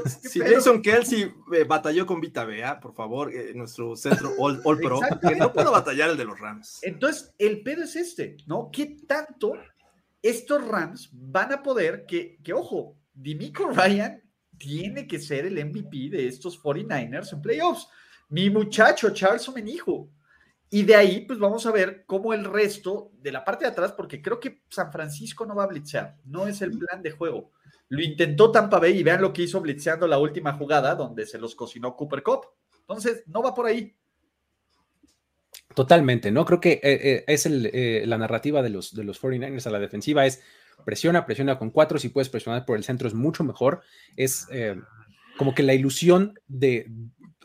si Jason Kelsey eh, batalló con Vita Bea, por favor, eh, nuestro centro All, Pro, que no puedo batallar el de los Rams. Entonces, el pedo es este, ¿no? ¿Qué tanto estos Rams van a poder que, que ojo, Dimico Ryan tiene que ser el MVP de estos 49ers en playoffs. Mi muchacho Charles Omenijo. Y de ahí, pues vamos a ver cómo el resto de la parte de atrás, porque creo que San Francisco no va a blitzear, no es el plan de juego. Lo intentó Tampa Bay y vean lo que hizo blitzeando la última jugada donde se los cocinó Cooper Cup. Entonces, no va por ahí. Totalmente, ¿no? Creo que eh, eh, es eh, la narrativa de los, de los 49ers a la defensiva es presiona, presiona con cuatro, si puedes presionar por el centro es mucho mejor. Es como que la ilusión de,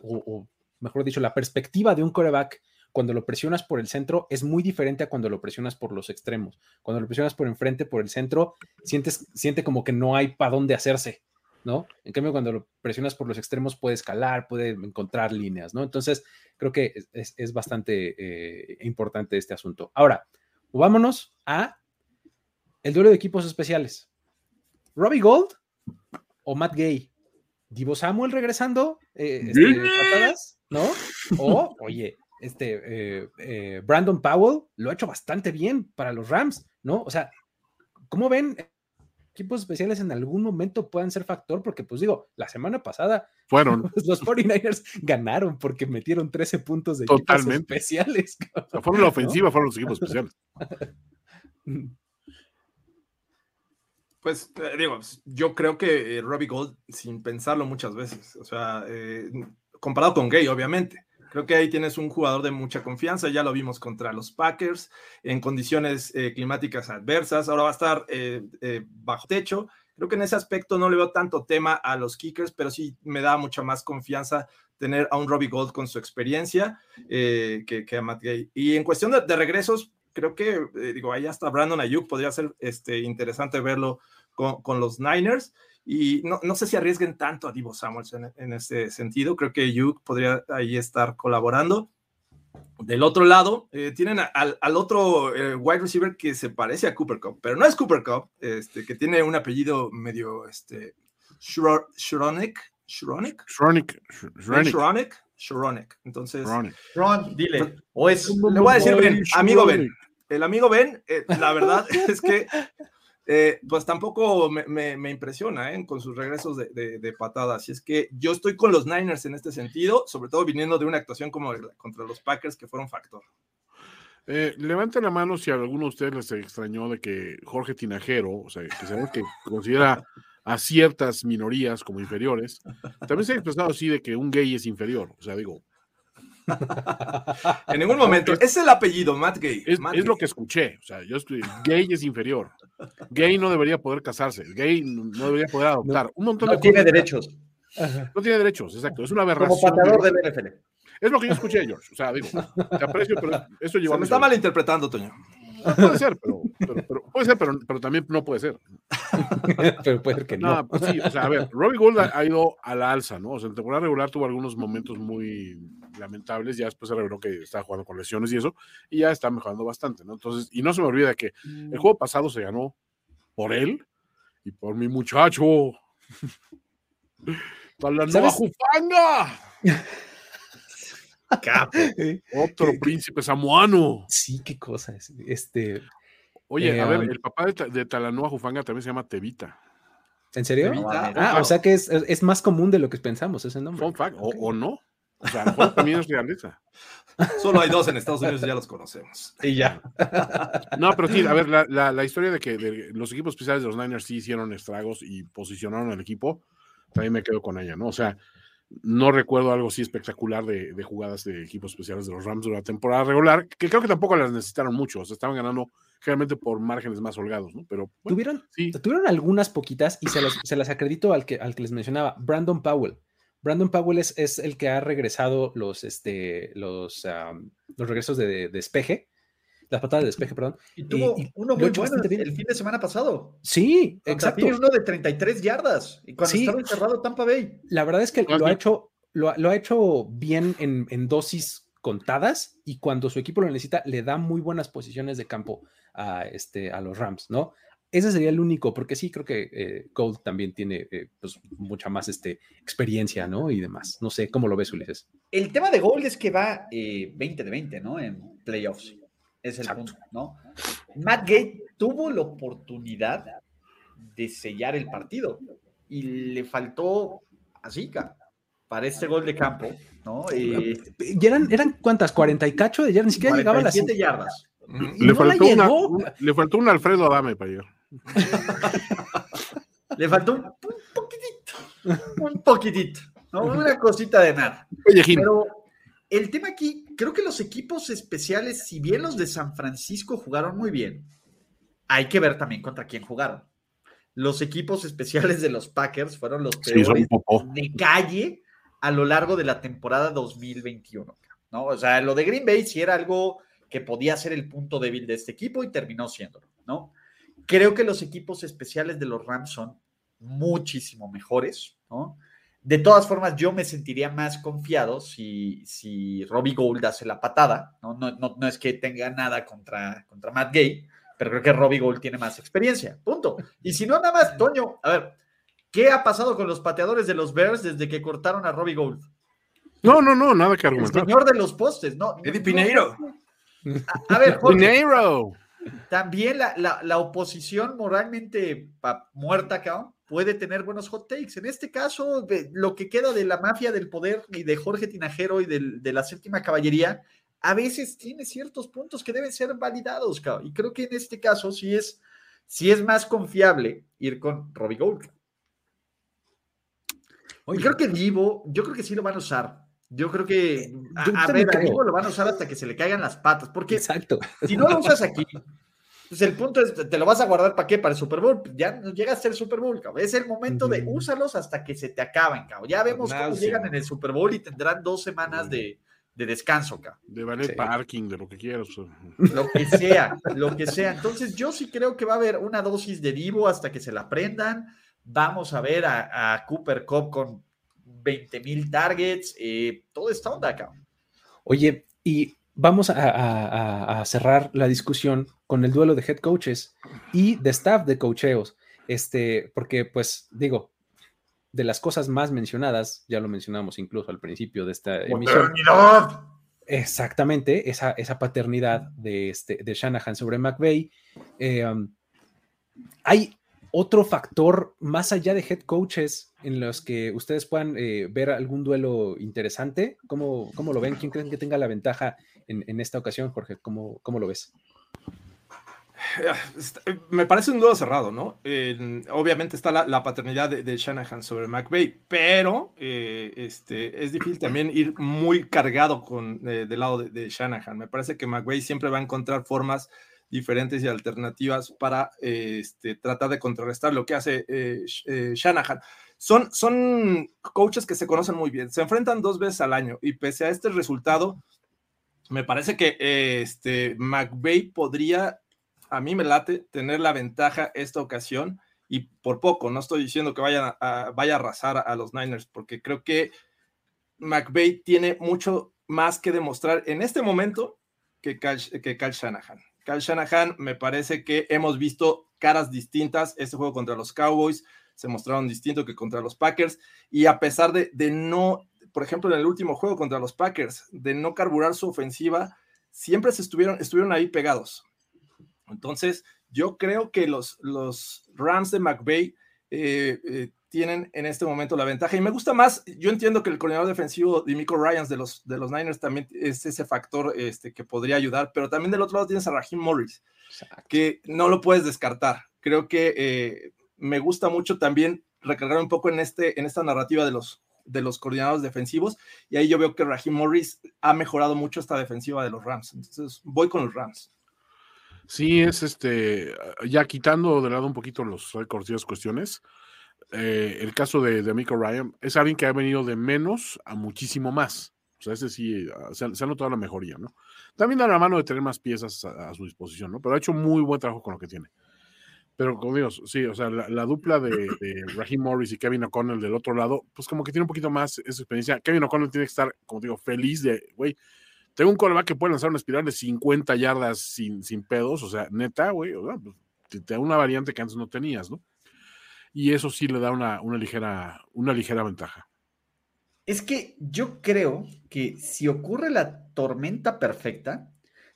o, mejor dicho, la perspectiva de un coreback cuando lo presionas por el centro es muy diferente a cuando lo presionas por los extremos. Cuando lo presionas por enfrente, por el centro, sientes, siente como que no hay para dónde hacerse, ¿no? En cambio, cuando lo presionas por los extremos, puede escalar, puede encontrar líneas, ¿no? Entonces, creo que es, bastante eh, importante este asunto. Ahora, vámonos a el duelo de equipos especiales. Robbie Gold o Matt Gay. Divo Samuel regresando, eh, este, patadas, ¿no? O, oye, este, eh, eh, Brandon Powell lo ha hecho bastante bien para los Rams, ¿no? O sea, ¿cómo ven? Equipos especiales en algún momento puedan ser factor, porque pues digo, la semana pasada fueron los 49ers ganaron porque metieron 13 puntos de equipos especiales. fueron la ofensiva, fueron los equipos especiales. Pues eh, digo, yo creo que eh, Robbie Gold, sin pensarlo muchas veces, o sea, eh, comparado con Gay, obviamente. Creo que ahí tienes un jugador de mucha confianza, ya lo vimos contra los Packers en condiciones climáticas adversas, ahora va a estar bajo techo. Creo que en ese aspecto no le veo tanto tema a los kickers, pero sí me da mucha más confianza tener a un Robbie Gold con su experiencia que, que, a Matt Gay. Y en cuestión de, de regresos, creo que, digo, ahí hasta Brandon Ayuk podría ser este, interesante verlo con, los Niners. Y no, no, sé si arriesguen tanto a Divo Samuels en, en ese sentido. Creo que Yuk podría ahí estar colaborando. Del otro lado, eh, tienen al, al, otro eh, wide receiver que se parece a Cooper Cup, pero no es Cooper Cup, este, que tiene un apellido medio este, Shronik. Shronik. Shronik. Shronik. Shronik. Entonces. Ron, dile. O es, le voy a decir Ben, amigo Ben. El amigo Ben, eh, la verdad es que eh, pues tampoco me, impresiona ¿eh? con sus regresos de, de, patadas. Y es que yo estoy con los Niners en este sentido, sobre todo viniendo de una actuación como contra los Packers que fueron factor. Eh, levanten la mano si a alguno de ustedes les extrañó de que Jorge Tinajero, o sea, que sabemos que considera a ciertas minorías como inferiores, también se ha expresado así de que un gay es inferior. O sea, digo, en ningún momento. Es, el apellido, Matt Gay. Es, lo que escuché. O sea, yo estoy, gay es inferior. Gay no debería poder casarse. Gay no debería poder adoptar. Un montón no tiene derechos. No tiene derechos, exacto. Es una aberración. Como patador del NFL. Es lo que yo escuché, George. O sea, digo, te aprecio, pero eso lleva. Se me está malinterpretando, Toño. puede ser, pero, puede ser, pero, pero, también no puede ser. pero puede ser que no. no pues sí, o sea, a ver, Robbie Gould ha, ido a la alza, ¿no? O sea, en temporada regular tuvo algunos momentos muy lamentables, ya después se reveló que estaba jugando con lesiones y eso, y ya está mejorando bastante, ¿no? Entonces, y no se me olvida que el mm. juego pasado se ganó por él y por mi muchacho. ¡Para la nueva Jufanga! Capo. Otro príncipe samoano. Sí, qué cosa es. Este. Oye, a ver, eh, el papá de, Talanoa Jufanga también se llama Tevita. ¿En serio? ah, o sea que es, es, más común de lo que pensamos ese nombre. o, no. O sea, a también es realeza. Solo hay dos en Estados Unidos y ya los conocemos. Y ya. No, pero sí, a ver, la, la, historia de que los equipos especiales de los Niners sí hicieron estragos y posicionaron al equipo, también me quedo con ella, ¿no? O sea, no recuerdo algo así espectacular de, de, jugadas de equipos especiales de los Rams durante la temporada regular, que creo que tampoco las necesitaron mucho, o sea, estaban ganando generalmente por márgenes más holgados, ¿no? Pero tuvieron, tuvieron algunas poquitas y se, se, las acredito al que, al que les mencionaba, Brandon Powell. Brandon Powell es, es el que ha regresado los, este, los, los regresos de, despeje, las patadas de despeje, perdón. Y tuvo uno muy bueno el fin de semana pasado. Sí, exacto. uno de 33 yardas y cuando estaba encerrado Tampa Bay. La verdad es que lo ha hecho, lo, lo ha hecho bien en, en, dosis contadas y cuando su equipo lo necesita le da muy buenas posiciones de campo a, este, a los Rams, ¿no? Ese sería el único, porque sí, creo que eh, Gold también tiene eh, pues, mucha más este, experiencia, ¿no? Y demás. No sé, ¿cómo lo ves, Ulises? El tema de Gold es que va 20 eh, de 20, ¿no? En playoffs. Es el punto, ¿no? Matt Gate tuvo la oportunidad de sellar el partido y le faltó así, para este gol de campo, ¿no? ¿Y eran, eran cuántas? ¿40 y cacho de yardas? Ni siquiera llegaba a las 7 yardas. Le, faltó una, le faltó un Alfredo Adame para. Le faltó un, poquitito, un poquitito, una cosita de nada. Pero el tema aquí, creo que los equipos especiales, si bien los de San Francisco jugaron muy bien, hay que ver también contra quién jugaron. Los equipos especiales de los Packers fueron los peores de calle a lo largo de la temporada 2021. ¿no? O sea, lo de Green Bay sí era algo que podía ser el punto débil de este equipo y terminó siéndolo, ¿no? Creo que los equipos especiales de los Rams son muchísimo mejores, ¿no? De todas formas, yo me sentiría más confiado si, si Robbie Gould hace la patada, ¿no? No, no, no es que tenga nada contra, contra Matt Gay, pero creo que Robbie Gould tiene más experiencia, punto. Y si no, nada más, Toño, a ver, ¿qué ha pasado con los pateadores de los Bears desde que cortaron a Robbie Gould? No, no, no, nada que argumentar. El señor de los postes, no. Eddie Pineiro. A, ver, Jorge, también la, oposición moralmente muerta, cabrón, puede tener buenos hot takes. En este caso, lo que queda de la mafia del poder y de Jorge Tinajero y de la séptima caballería, a veces tiene ciertos puntos que deben ser validados, cabrón. Y creo que en este caso sí es, sí es más confiable ir con Robbie Gold. Y creo que Divo, yo creo que sí lo van a usar. Yo creo que a, ver, lo van a usar hasta que se le caigan las patas, porque Exacto. si no lo usas aquí, pues el punto es, te lo vas a guardar para qué, para el Super Bowl, ya no llega a ser Super Bowl, cabrón. es el momento de úsalos hasta que se te acaben, cabrón. ya vemos cómo llegan en el Super Bowl y tendrán dos semanas de, de descanso, cabrón. De valer parking, de lo que quieras. Lo que sea, lo que sea. Entonces yo sí creo que va a haber una dosis de Divo hasta que se la aprendan. Vamos a ver a, a Cooper Cup con 20 mil targets, eh, todo está onda acá. Oye, y vamos a, cerrar la discusión con el duelo de head coaches y de staff de cocheos, este, porque pues digo, de las cosas más mencionadas, ya lo mencionamos incluso al principio de esta emisión. Exactamente, esa, esa paternidad de, este, de Shanahan sobre McVeigh. Eh, um, hay otro factor más allá de head coaches en los que ustedes puedan eh, ver algún duelo interesante? ¿Cómo, ¿Cómo, lo ven? ¿Quién creen que tenga la ventaja en, esta ocasión, Jorge? ¿Cómo, ¿Cómo, lo ves? Eh, me parece un duelo cerrado, ¿no? obviamente está la, paternidad de, Shanahan sobre McVeigh, pero eh, este, es difícil también ir muy cargado con, del lado de, de, Shanahan. Me parece que McVeigh siempre va a encontrar formas diferentes y alternativas para este, tratar de contrarrestar lo que hace eh, eh, Shanahan. Son, son coaches que se conocen muy bien, se enfrentan dos veces al año y pese a este resultado, me parece que este, McVeigh podría, a mí me late, tener la ventaja esta ocasión y por poco, no estoy diciendo que vaya a, vaya a arrasar a los Niners, porque creo que McVeigh tiene mucho más que demostrar en este momento que que Cal Shanahan. Kyle Shanahan, me parece que hemos visto caras distintas. Este juego contra los Cowboys se mostraron distinto que contra los Packers. Y a pesar de, no, por ejemplo, en el último juego contra los Packers, de no carburar su ofensiva, siempre se estuvieron, estuvieron ahí pegados. Entonces, yo creo que los, los Rams de McVay eh, eh, tienen en este momento la ventaja. Y me gusta más, yo entiendo que el coordinador defensivo de Miko Ryans de los, de los Niners también es ese factor este, que podría ayudar, pero también del otro lado tienes a Raheem Morris, que no lo puedes descartar. Creo que eh, me gusta mucho también recargar un poco en, este, en esta narrativa de los, de los coordinadores defensivos, y ahí yo veo que Raheem Morris ha mejorado mucho esta defensiva de los Rams. Entonces voy con los Rams. Sí, es este, ya quitando de lado un poquito los récords y las cuestiones, eh, el caso de, de Amico Ryan es alguien que ha venido de menos a muchísimo más. O sea, ese sí, ah, se, ha notado la mejoría, ¿no? También da la mano de tener más piezas a, su disposición, ¿no? Pero ha hecho muy buen trabajo con lo que tiene. Pero como digo, sí, o sea, la, dupla de, de, Raheem Morris y Kevin O'Connell del otro lado, pues como que tiene un poquito más esa experiencia. Kevin O'Connell tiene que estar, como digo, feliz de, güey, tengo un coreback que puede lanzar una espiral de 50 yardas sin, sin pedos, o sea, neta, güey, te, da una variante que antes no tenías, ¿no? Y eso sí le da una, una, ligera, una ligera ventaja. Es que yo creo que si ocurre la tormenta perfecta,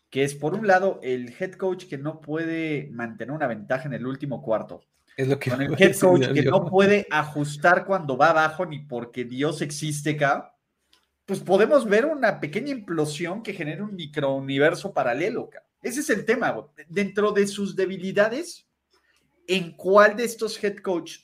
que es por un lado el head coach que no puede mantener una ventaja en el último cuarto, es lo que con el head coach que no puede ajustar cuando va abajo ni porque Dios existe acá, pues podemos ver una pequeña implosión que genera un microuniverso paralelo. Ese es el tema. Dentro de sus debilidades, ¿en cuál de estos head coach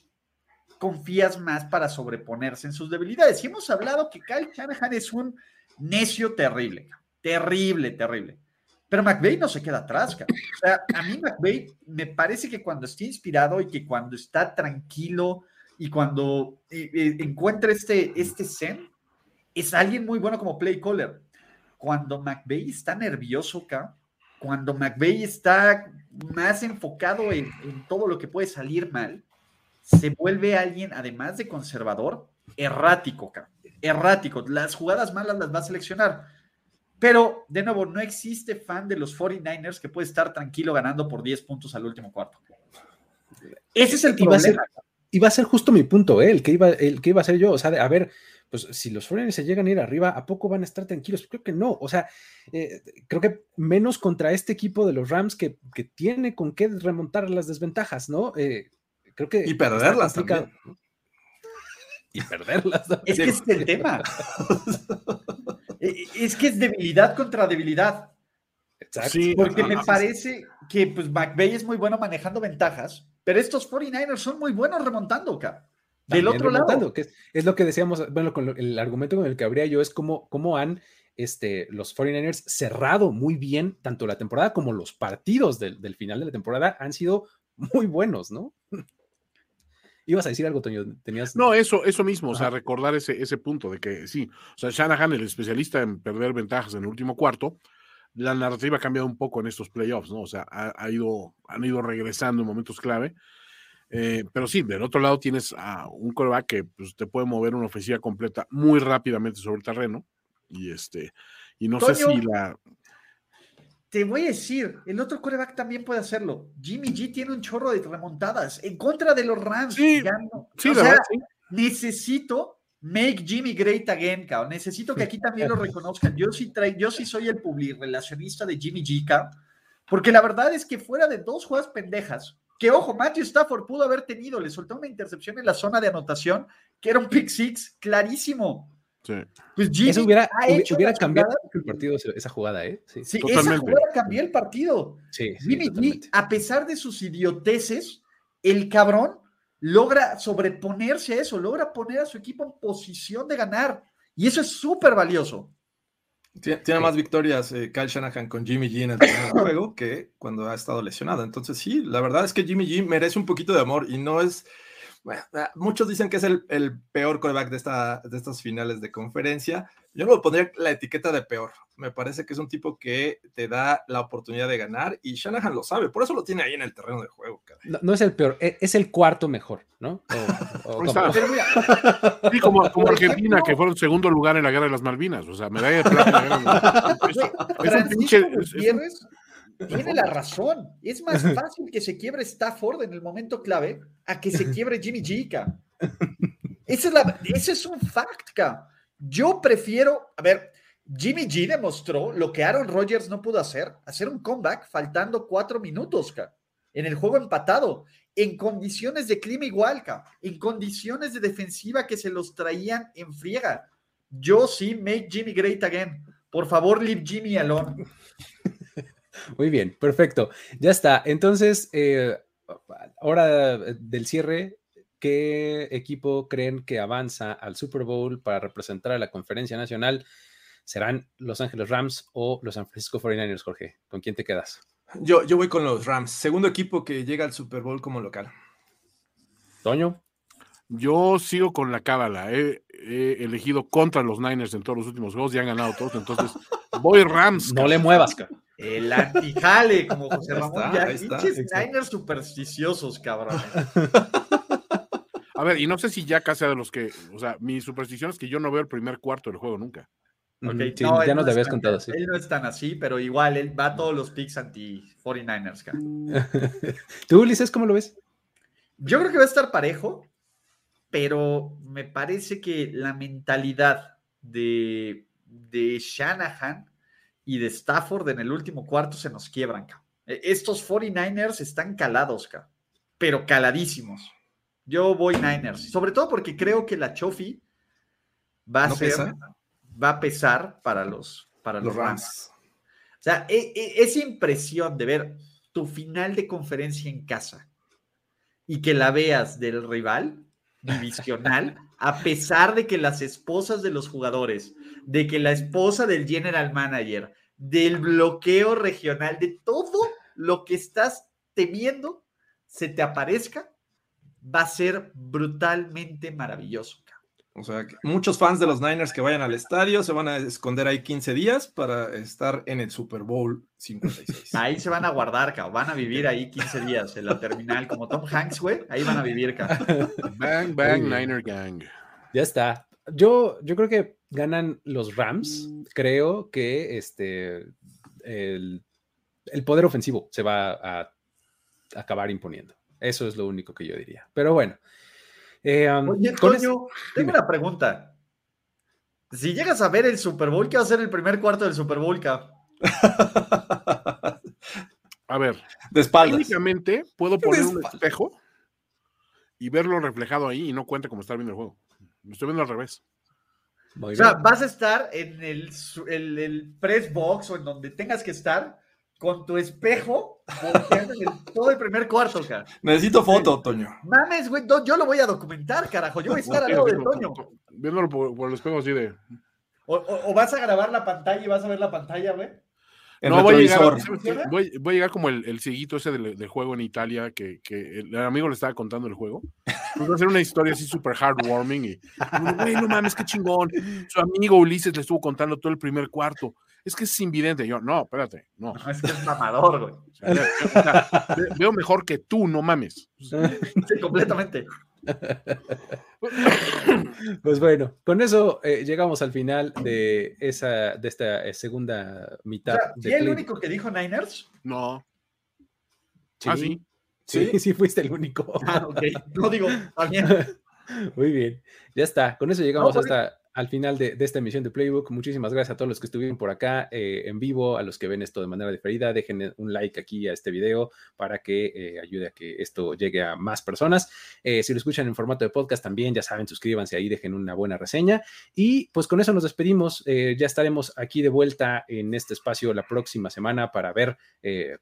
confías más para sobreponerse en sus debilidades? Y hemos hablado que Kyle Shanahan es un necio terrible, terrible, terrible. Pero McVeigh no se queda atrás, O sea, a mí McVeigh me parece que cuando está inspirado y que cuando está tranquilo y cuando eh, eh, encuentra este, este zen, es alguien muy bueno como play caller. Cuando McVeigh está nervioso acá, cuando McVeigh está más enfocado en, todo lo que puede salir mal, se vuelve alguien, además de conservador, errático, errático. Las jugadas malas las va a seleccionar. Pero, de nuevo, no existe fan de los 49ers que puede estar tranquilo ganando por 10 puntos al último cuarto. Ese es el problema. Y va a ser justo mi punto, ¿eh? el, que iba, el que iba a ser yo. O sea, a ver, pues si los Foreigners se llegan a ir arriba, ¿a poco van a estar tranquilos? Creo que no. O sea, eh, creo que menos contra este equipo de los Rams que, tiene con qué remontar las desventajas, ¿no? Eh, creo que. Y perderlas también. Y perderlas. Es que es el tema. E, es que es debilidad contra debilidad. Exacto. porque me parece que pues McVeigh es muy bueno manejando ventajas, pero estos 49ers son muy buenos remontando, acá. Del otro lado. Que es, lo que decíamos, bueno, con el argumento con el que habría yo es cómo, cómo han este, los 49ers cerrado muy bien tanto la temporada como los partidos del, final de la temporada han sido muy buenos, ¿no? Ibas a decir algo, Toño. Tenías... No, eso, eso mismo, o sea, recordar ese, ese punto de que sí, o sea, Shanahan, el especialista en perder ventajas en el último cuarto, la narrativa ha cambiado un poco en estos playoffs, ¿no? O sea, ha ido, han ido regresando en momentos clave eh, pero sí, del otro lado tienes a un coreback que pues, te puede mover una ofensiva completa muy rápidamente sobre el terreno. Y este, y no sé si la. Te voy a decir, el otro coreback también puede hacerlo. Jimmy G tiene un chorro de remontadas en contra de los Rams. Sí, sí, o sea, necesito make Jimmy great again, cabrón. Necesito que aquí también lo reconozcan. Yo sí, yo sí soy el relacionista de Jimmy G, porque la verdad es que fuera de dos jugadas pendejas, que ojo, Matthew Stafford pudo haber tenido, le soltó una intercepción en la zona de anotación, que era un pick six clarísimo. Sí. Pues Jimmy Eso hubiera, hubiera cambiado el partido esa jugada, ¿eh? Sí, sí esa jugada cambió el partido. Sí, Jimmy G, a pesar de sus idioteces, el cabrón logra sobreponerse a eso, logra poner a su equipo en posición de ganar. Y eso es súper valioso. Tiene, más victorias eh, Kyle Shanahan con Jimmy G en el primer juego que cuando ha estado lesionado. Entonces, sí, la verdad es que Jimmy G merece un poquito de amor y no es. Bueno, ah, muchos dicen que es el, el peor coreback de, esta, de estas finales de conferencia. Yo no lo pondría la etiqueta de peor. Me parece que es un tipo que te da la oportunidad de ganar y Shanahan lo sabe, por eso lo tiene ahí en el terreno de juego. No, es el peor, e, es el cuarto mejor, ¿no? sí, como, como Argentina, que fueron segundo lugar en la guerra de las Malvinas, o sea, medalla de plata. es, un pinche. Tiene la razón. Es más fácil que se quiebre Stafford en el momento clave a que se quiebre Jimmy G. Ese es, la, ese es un fact, Yo prefiero, a ver, Jimmy G demostró lo que Aaron Rodgers no pudo hacer, hacer un comeback faltando cuatro minutos en el juego empatado, en condiciones de clima igual, en condiciones de defensiva que se los traían en friega. Yo sí, make Jimmy great again. Por favor, leave Jimmy alone. Muy bien, perfecto. Ya está. Entonces, eh, hora del cierre. ¿Qué equipo creen que avanza al Super Bowl para representar a la conferencia nacional? ¿Serán Los Ángeles Rams o los San Francisco 49ers, Jorge? ¿Con quién te quedas? Yo, yo voy con los Rams, segundo equipo que llega al Super Bowl como local. Toño. Yo sigo con la cábala. He, elegido contra los Niners en todos los últimos juegos y han ganado todos. Entonces, voy Rams. No le muevas, cabrón. El antijale, como José Ramón. ya, Niners supersticiosos, cabrón. A ver, y no sé si ya casi de los que, o sea, mi superstición es que yo no veo el primer cuarto del juego nunca. Okay, ya nos habías contado así. Él no es tan así, pero igual él va a todos los picks anti 49ers. ¿Tú, Ulises, cómo lo ves? Yo creo que va a estar parejo, pero me parece que la mentalidad de, de Shanahan y de Stafford en el último cuarto se nos quiebran. E, estos 49ers están calados, pero caladísimos. Yo voy Niners, sobre todo porque creo que la Chofi va a ser va a pesar para los, para los, Rams. O sea, e, e, esa impresión de ver tu final de conferencia en casa y que la veas del rival divisional, a pesar de que las esposas de los jugadores, de que la esposa del general manager, del bloqueo regional, de todo lo que estás temiendo, se te aparezca, va a ser brutalmente maravilloso. O sea, muchos fans de los Niners que vayan al estadio se van a esconder ahí 15 días para estar en el Super Bowl 56. Ahí se van a guardar, cabrón. Van a vivir ahí 15 días en la terminal, como Tom Hanks, güey. Ahí van a vivir, cabrón. Bang, bang, Niner Gang. Ya está. Yo, yo creo que ganan los Rams. Creo que este el, el poder ofensivo se va a acabar imponiendo. Eso es lo único que yo diría. Pero bueno. Eh, Oye, Toño, tengo una pregunta. Si llegas a ver el Super Bowl, ¿qué va a ser el primer cuarto del Super Bowl, A ver, de Técnicamente puedo poner un espejo y verlo reflejado ahí y no cuenta como estar viendo el juego. Me estoy viendo al revés. o sea, vas a estar en el, el press box o en donde tengas que estar con tu espejo todo el primer cuarto, cara. Necesito foto, Toño. Mames, güey, yo lo voy a documentar, carajo. Yo voy a estar al lado de Toño. Viéndolo por, el espejo así de. O, vas a grabar la pantalla y vas a ver la pantalla, güey. No, voy a, llegar, voy, a, llegar, como el, el cieguito ese del, juego en Italia, que, que, el amigo le estaba contando el juego. Pues va a ser una historia así súper heartwarming. Y, güey, no mames, qué chingón. Su amigo Ulises le estuvo contando todo el primer cuarto es que es invidente. Yo, no, espérate, no. es que es mamador, güey. veo mejor que tú, no mames. Sí, completamente. Pues bueno, con eso eh, llegamos al final de esa de esta eh, segunda mitad. O sea, el único que dijo Niners? No. Sí. Ah, sí. Sí, sí, fuiste el único. Ah, ok. No digo, también. Muy bien. Ya está. Con eso llegamos hasta al final de, esta emisión de Playbook. Muchísimas gracias a todos los que estuvieron por acá eh, en vivo, a los que ven esto de manera diferida. Dejen un like aquí a este video para que eh, ayude a que esto llegue a más personas. Eh, si lo escuchan en formato de podcast también, ya saben, suscríbanse ahí, dejen una buena reseña. Y pues con eso nos despedimos. ya estaremos aquí de vuelta en este espacio la próxima semana para ver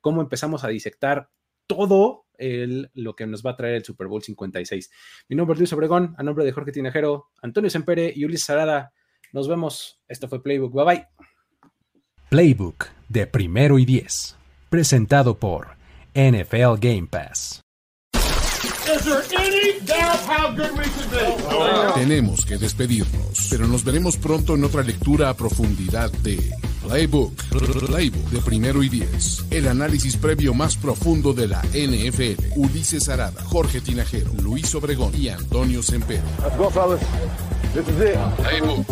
cómo empezamos a disectar todo el, lo que nos va a traer el Super Bowl 56. Mi nombre es Luis Obregón, a nombre de Jorge Tinajero, Antonio Sempere y Ulises Arada. Nos vemos. Esto fue Playbook. Bye bye. Playbook de primero y diez. Presentado por NFL Game Pass. Tenemos que despedirnos, pero nos veremos pronto en otra lectura a profundidad de Playbook, Playbook de primero y diez. El análisis previo más profundo de la NFL. Ulises Arada, Jorge Tinajero, Luis Obregón y Antonio Semper. Playbook.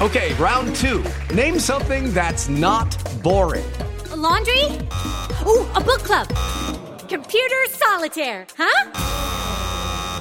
Okay, round two. Name something that's not boring. A laundry? Ooh, a book club. Computer solitaire, huh?